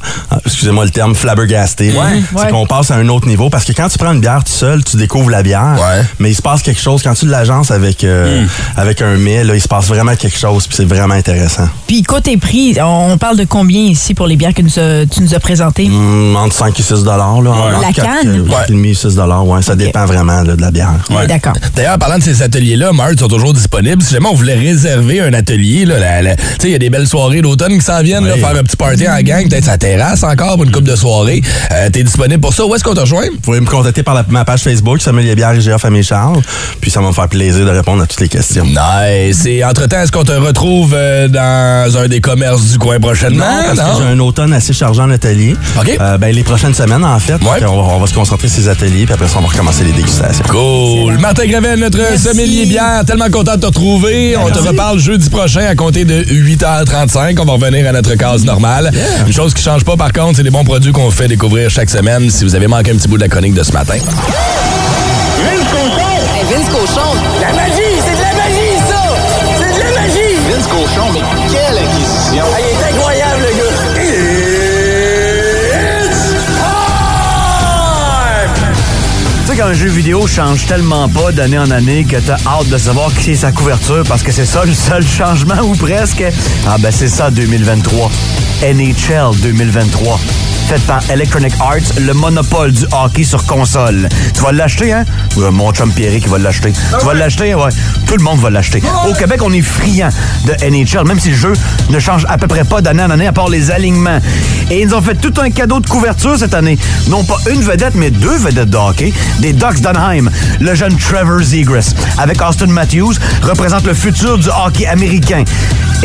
excusez-moi le terme, flabbergastés. Ouais. C'est Ouais. qu'on passe à un autre niveau parce que quand tu prends une bière tout seul, tu découvres la bière. Ouais. Mais il se passe quelque chose. Quand tu l'agences avec, euh, Hmm. avec un mets, là, il se passe vraiment quelque chose puis c'est vraiment intéressant. Puis côté prix, on parle de combien ici pour les bières que nous a- tu nous as présentées? Hum, entre 5 et 6 dollars. La canne? euh, quatre et demi, 6 dollars. Ouais, ça dépend vraiment là, de la bière. Ouais. D'accord. D'ailleurs, parlant de ces ateliers-là, Marthe sont toujours disponibles. Si jamais on voulait réserver un atelier, là, la- la- tu sais, il y a des belles soirées d'automne qui s'en viennent, là. Faire un petit party en gang, peut-être sa terrasse encore pour une coupe de soirée. Euh, T'es disponible pour ça. Où est-ce qu'on te rejoint? Vous pouvez me contacter par la- ma page Facebook, Sommelier Bière IGA Famille Charles. Puis ça va me faire plaisir de répondre à toutes les questions. Nice. Et entre-temps, est-ce qu'on te retrouve euh, dans un des commerces du coin prochainement? Non, parce que j'ai un automne assez chargé en atelier. OK. Euh, ben, les prochaines semaines, en fait. Ouais. On, va, on va se concentrer sur ces ateliers, puis après ça, on va recommencer les dégustations. Cool. Martin Gravel, notre Merci. sommelier bière, tellement content de te retrouver. On te reparle jeudi prochain à compter de 8h35. On va revenir à notre normale. Une chose qui change pas, par contre, c'est les bons produits qu'on fait découvrir chaque semaine. Si vous avez manqué un petit bout de la chronique de ce matin. Hey, Vince Cochon. Sais qu'un jeu vidéo change tellement pas d'année en année que t'as hâte de savoir qui est sa couverture parce que c'est ça le seul [laughs] changement ou presque. Ah ben c'est ça 2023. NHL 2023. Fait par Electronic Arts, le monopole du hockey sur console. Tu vas l'acheter, hein? Ouais, mon chum Pierre qui va l'acheter. Tu vas l'acheter, ouais. Tout le monde va l'acheter. Au Québec, on est friand de NHL, même si le jeu ne change à peu près pas d'année en année, à part les alignements. Et ils ont fait tout un cadeau de couverture cette année. Non pas une vedette, mais deux vedettes de hockey. Des Ducks d'Anaheim. Le jeune Trevor Zegras, avec Austin Matthews, représente le futur du hockey américain.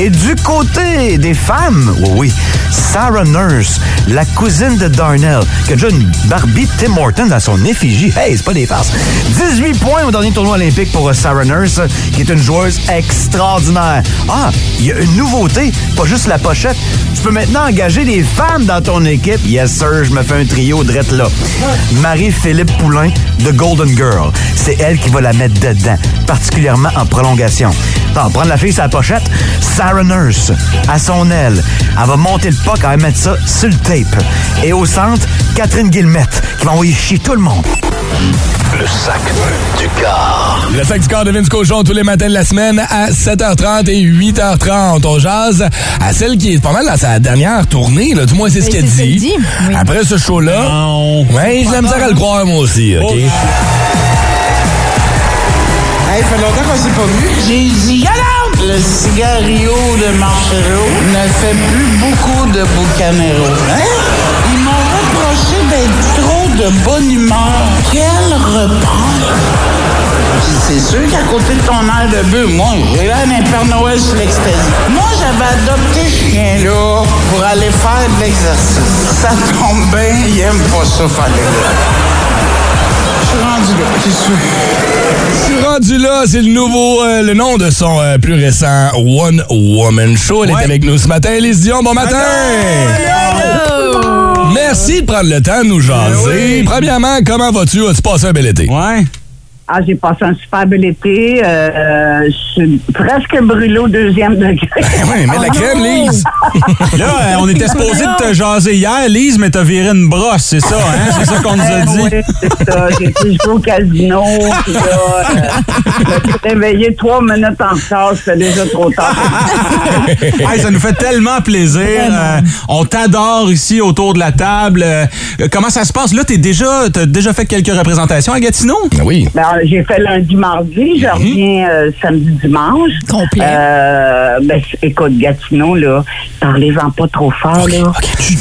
Et du côté des femmes, oui, oui, Sarah Nurse, la cousine de Darnell, qui a déjà une Barbie Tim Horton dans son effigie. Hey, c'est pas des farces. 18 points au dernier tournoi olympique pour Sarah Nurse, qui est une joueuse extraordinaire. Ah, il y a une nouveauté, pas juste la pochette. Tu peux maintenant engager des femmes dans ton équipe. Yes, sir, je me fais un trio drette là. Marie-Philippe Poulain de Golden Girl. C'est elle qui va la mettre dedans, particulièrement en prolongation. Attends, prendre la fille la pochette. Sarah Nurse, à son aile. Elle va monter le puck, elle va mettre ça sur le tape. Et au centre, Catherine Guillemette, qui va envoyer chier tout le monde. Le sac du car. Le sac du corps de Vince Cochon tous les matins de la semaine à 7h30 et 8h30. On jase à celle qui est pas mal dans sa dernière tournée, là. Du moins, c'est ce Oui, qu'elle dit. dit, oui. Après ce show-là. Ouais, je l'aime ça à le croire, moi aussi, OK? Hey, fait longtemps qu'on s'est pas vu. J'ai dit, alors, le cigario de Marcelo ne fait plus beaucoup de Bucanero. Hein? Ils m'ont fâché d'être trop de bonne humeur. Quel reproche! C'est sûr qu'à côté de ton air de bœuf, moi, j'ai l'air d'un Père Noël sur l'extasie. Moi, j'avais adopté ce chien-là pour aller faire de l'exercice. Ça tombe bien, il aime pas ça, faire rendu là, c'est sûr. Rendu là, c'est le nouveau, euh, le nom de son euh, plus récent One Woman Show. Elle est avec nous ce matin, Elise Dion. Bon matin! Merci de prendre le temps de nous jaser. Premièrement, comment vas-tu? As-tu passé un bel été? Ouais. Ah, j'ai passé un super bel été. Euh, je suis presque brûlée au deuxième degré. oui, mets de la crème, Lise. Là, euh, on était [laughs] supposé de te jaser hier, Lise, mais t'as viré une brosse, c'est ça, hein? C'est ça qu'on nous a dit. Oui, c'est ça. J'ai été jouer au casino. Puis là, euh, je me suis réveillée trois minutes en retard. C'était déjà trop tard. [laughs] Hey, ça nous fait tellement plaisir. Euh, on t'adore ici autour de la table. Euh, comment ça se passe? Là, t'es déjà, t'as déjà fait quelques représentations à Gatineau? Oui. Ben, j'ai fait lundi, mardi. Je reviens euh, samedi, dimanche. Complet. Euh, ben, écoute, Gatineau, là, parlez-en pas trop fort, là.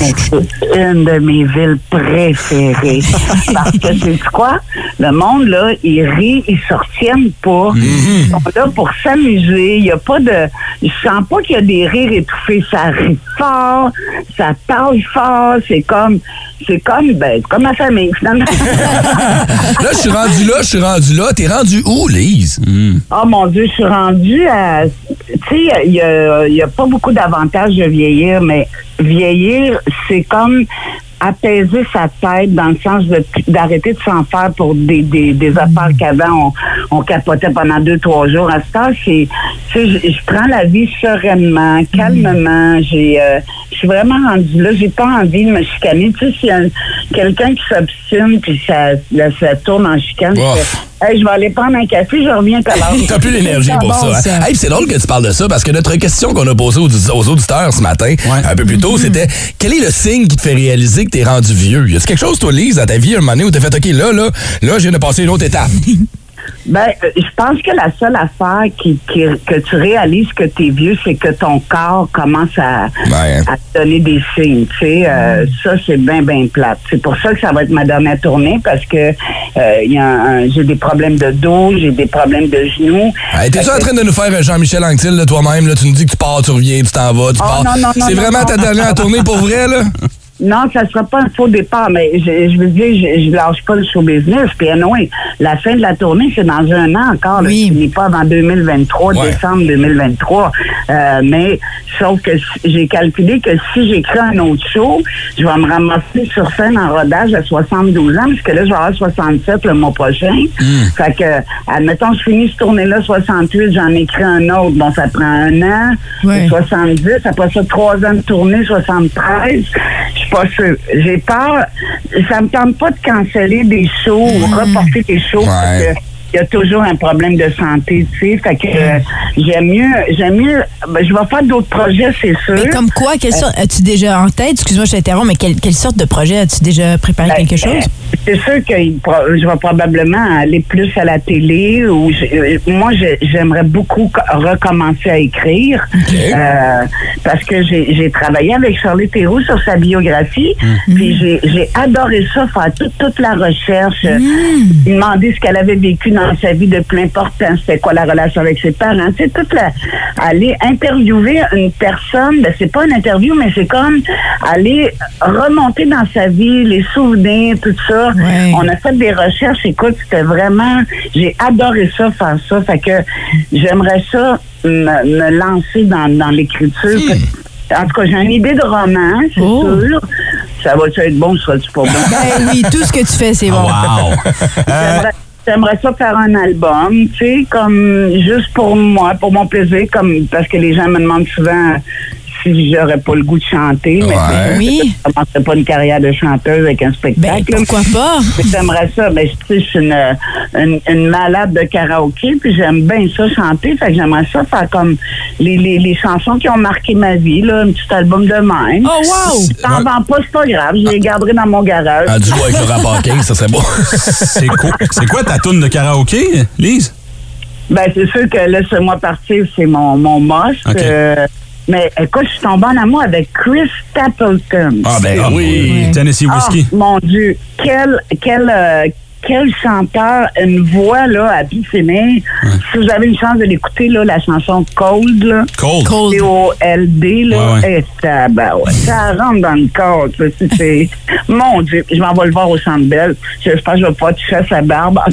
Mais C'est une de mes villes préférées. [laughs] Parce que c'est quoi? Le monde, là, il rit, ils se retiennent pas. Ils sont là pour s'amuser. Il y a pas de... Je sens pas qu'il y a des rires étouffés. Ça rit fort, ça parle fort. C'est comme... C'est comme, ben, comme ma famille, finalement. [laughs] Là, je suis rendu là, je suis rendu là? T'es rendu où, Lise? Oh mon Dieu, je suis rendue à. Tu sais, il y a, y a pas beaucoup d'avantages de vieillir, mais vieillir, c'est comme apaiser sa tête dans le sens d'arrêter de s'en faire pour des, des, des affaires qu'avant on, on capotait pendant deux, trois jours. À ce temps, c'est. Je, prends la vie sereinement, calmement. J'ai. euh, je suis vraiment rendue là. J'ai pas envie de me chicaner. Tu sais, s'il y a quelqu'un qui s'obstine puis ça, là, ça tourne en chicane, Hey, je vais aller prendre un café, je reviens tout à l'heure. [laughs] T'as plus l'énergie pour bon, ça. hein? Hey, puis c'est drôle que tu parles de ça parce que notre question qu'on a posée aux, aux auditeurs ce matin, un peu plus tôt, c'était quel est le signe qui te fait réaliser que t'es rendu vieux? Y a quelque chose, toi, Lise, dans ta vie, un moment donné où t'as fait OK, là, là, là, je viens de passer une autre étape? [laughs] Ben, je pense que la seule affaire qui, qui- que tu réalises que tu es vieux, c'est que ton corps commence à, à te donner des signes. Tu sais, Euh, ça, c'est bien, bien plate. C'est pour ça que ça va être ma dernière tournée parce que euh, il y a un- j'ai des problèmes de dos, j'ai des problèmes de genoux. Hey, T'es-tu en train de nous faire Jean-Michel Anctil de toi-même? Tu nous dis que tu pars, tu reviens, tu t'en vas, tu Oh, pars. non, non, non, c'est vraiment ta dernière tournée pour vrai, là? [laughs] Non, ça sera pas un faux départ, mais je, je veux dire, je, je lâche pas le show business. Puis anyway, la fin de la tournée, c'est dans un an encore. là. Je finis pas avant 2023, Ouais. décembre 2023. Euh, mais sauf que j'ai calculé que si j'écris un autre show, je vais me ramasser sur scène en rodage à 72 ans, parce que là, je vais avoir 67 le mois prochain. Fait que, admettons, je finis cette tournée-là 68, j'en écris un autre. Bon, ça prend un an. 70, après ça, trois ans de tournée, 73. Je suis pas sûre. J'ai peur. Ça me tente pas de canceller des shows ou reporter des shows parce que il y a toujours un problème de santé, tu sais. Fait que euh, j'aime mieux, j'aime mieux. ben, je vais faire d'autres projets, c'est sûr. Mais comme quoi, quelle Euh, sorte as-tu déjà en tête, excuse-moi, je t'interromps, mais quelle, quelle sorte de projet as-tu déjà préparé quelque chose? Ben, C'est sûr que je vais probablement aller plus à la télé ou je- euh, moi j'aimerais beaucoup co- recommencer à écrire euh, parce que j'ai travaillé avec Charlie Théroux sur sa biographie puis j'ai j'ai adoré ça faire toute toute la recherche euh, demander ce qu'elle avait vécu dans sa vie de plus important c'était quoi la relation avec ses parents? Sais toute la aller interviewer une personne ben c'est pas une interview mais c'est comme aller remonter dans sa vie les souvenirs tout ça. On a fait des recherches. Écoute c'était vraiment j'ai adoré ça faire ça. Fait que j'aimerais ça me, me lancer dans, dans l'écriture. En tout cas, j'ai une idée de roman, c'est sûr. Ça va-tu être bon, sera-tu pas bon? Ben oui, tout ce que tu fais, c'est bon. [laughs] J'aimerais- J'aimerais ça faire un album, tu sais, comme juste pour moi, pour mon plaisir, comme parce que les gens me demandent souvent si j'aurais pas le goût de chanter, mais Oui. je commencerais pas une carrière de chanteuse avec un spectacle. Ben, pourquoi pas? J'aimerais ça, mais sais, je suis une, une, une malade de karaoké, puis j'aime bien ça chanter, fait que j'aimerais ça faire comme les, les, les chansons qui ont marqué ma vie, là, un petit album de même. Oh, wow! Si t'en vends pas, c'est pas grave, je les garderai dans mon garage. Un duo avec Laurent Paquin, ça serait beau. C'est quoi, c'est quoi ta toune de karaoké, Lise? Ben, c'est sûr que Laisse-moi partir, c'est mon, mon must. Euh, Mais écoute, je suis tombée en amour avec Chris Stapleton. Ah, ben oui, Tennessee Whiskey. Ah, mon Dieu, quel, quel, euh, quel chanteur, une voix là, à bifémer. Si vous avez une chance de l'écouter, là, la chanson Cold, là. Cold. C-O-L-D, là. Ouais, ouais. Et ça, ben ouais, ça rentre dans le corps. ça, c'est- c'est- [laughs] Mon Dieu, je m'en vais le voir au Centre Bell. Je pense que je vais pas toucher à sa barbe. [laughs]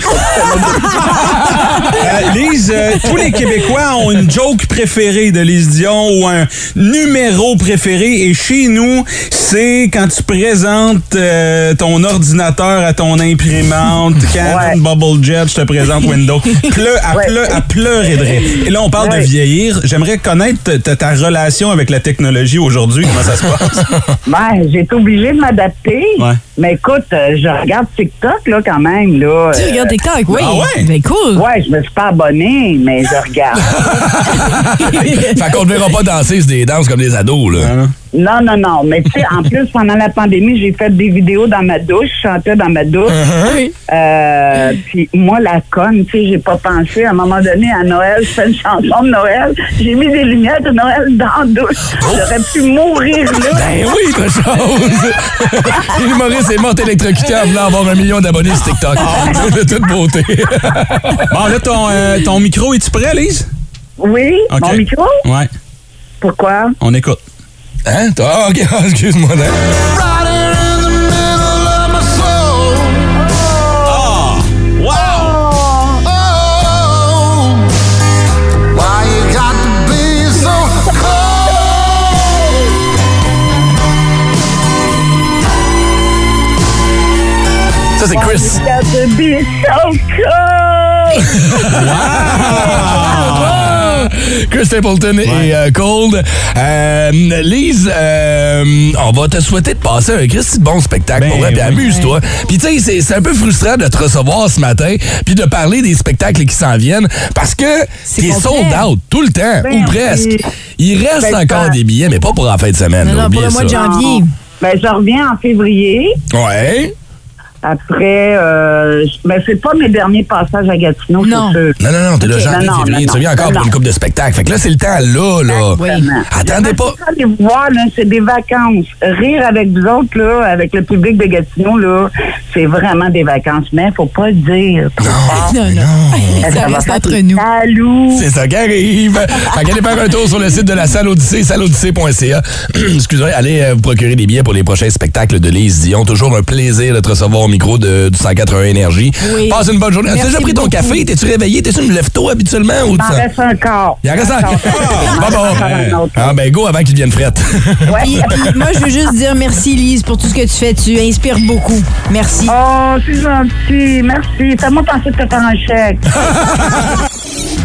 Euh, Lise, euh, tous les Québécois ont une joke préférée de Lise Dion ou un numéro préféré. Et chez nous, c'est quand tu présentes euh, ton ordinateur à ton imprimante, Canon Bubble Jet, je te présente [laughs] Windows. Pleu, à, Ouais. pleu, à pleurer de rire. Et là, on parle Ouais. de vieillir. J'aimerais connaître ta, ta relation avec la technologie aujourd'hui. Comment ça se passe? [laughs] Ben, j'ai été obligée de m'adapter. Ouais. Mais écoute, euh, je regarde TikTok, là, quand même, là. Tu Euh, regardes TikTok, oui. Ah ouais? Ben cool. Ouais, je me suis pas abonné, mais je regarde. [laughs] fait qu'on ne verra pas danser sur des danses comme des ados, là. Non, non, non. Mais tu sais, en [laughs] plus, pendant la pandémie, j'ai fait des vidéos dans ma douche, je chantais dans ma douche. Uh-huh. Euh, Puis moi, la conne, tu sais, j'ai pas pensé. À un moment donné, à Noël, je fais une chanson de Noël. J'ai mis des lumières de Noël dans la douche. J'aurais pu mourir là. Ben oui, autre chose! [laughs] L'humoriste est mort électrocuté en voulant avoir un million d'abonnés sur TikTok. [laughs] De toute beauté. bon, là, ton, euh, ton micro, es-tu prêt, Lise? Oui, OK. mon micro? Ouais, Pourquoi? on écoute. Hein? Ah, ok, [laughs] excuse-moi. hein. Ah! Ça, c'est Chris. Got to be so cold? [laughs] Chris Stapleton et euh, Cold. Euh, Lise, euh, on va te souhaiter de passer un Christy bon spectacle pour vrai, puis oui. amuse-toi. Puis tu sais, c'est- c'est un peu frustrant de te recevoir ce matin, puis de parler des spectacles qui s'en viennent, parce que t'es sold out tout le temps, Ben ou presque. Il reste Ben, encore des billets, mais pas pour la fin de semaine. Non, pour le mois de janvier. Ben, je reviens en février. Ouais. Après, euh, ben, c'est pas mes derniers passages à Gatineau, Non. c'est sûr. Non, non, non, t'es là Ok. janvier, Non, non, février. non, tu reviens non, encore non, pour une non. coupe de spectacle. Fait que là, c'est le temps là, là. Exactement. Attendez pas. Allez voir, là, c'est des vacances. Rire avec vous autres, là, avec le public de Gatineau, là, c'est vraiment des vacances. Mais faut pas le dire. Non, non. [laughs] Ça va reste entre nous. jaloux. C'est ça qui arrive. fait qu'allez faire un tour sur le site de la salle Odyssée, salleodyssée.ca. [clears throat] Excusez-moi, allez euh, vous procurer des billets pour les prochains spectacles de Lise Dion. Toujours un plaisir de te recevoir au micro de, du 181 Énergie. Oui. Passe une bonne journée. As-tu déjà pris ton beaucoup. café? T'es-tu réveillé? T'es-tu une lève-tôt habituellement? Ou Il sens- reste encore. Il en reste encore. [laughs] Il m'en Bon, un. Ah, ben go avant qu'il devienne frette. Puis, puis moi, je veux juste dire merci, Lise, pour tout ce que tu fais. Tu inspires beaucoup. Merci. Oh, c'est gentil. Merci. Fais-moi penser de te faire un chèque. [laughs]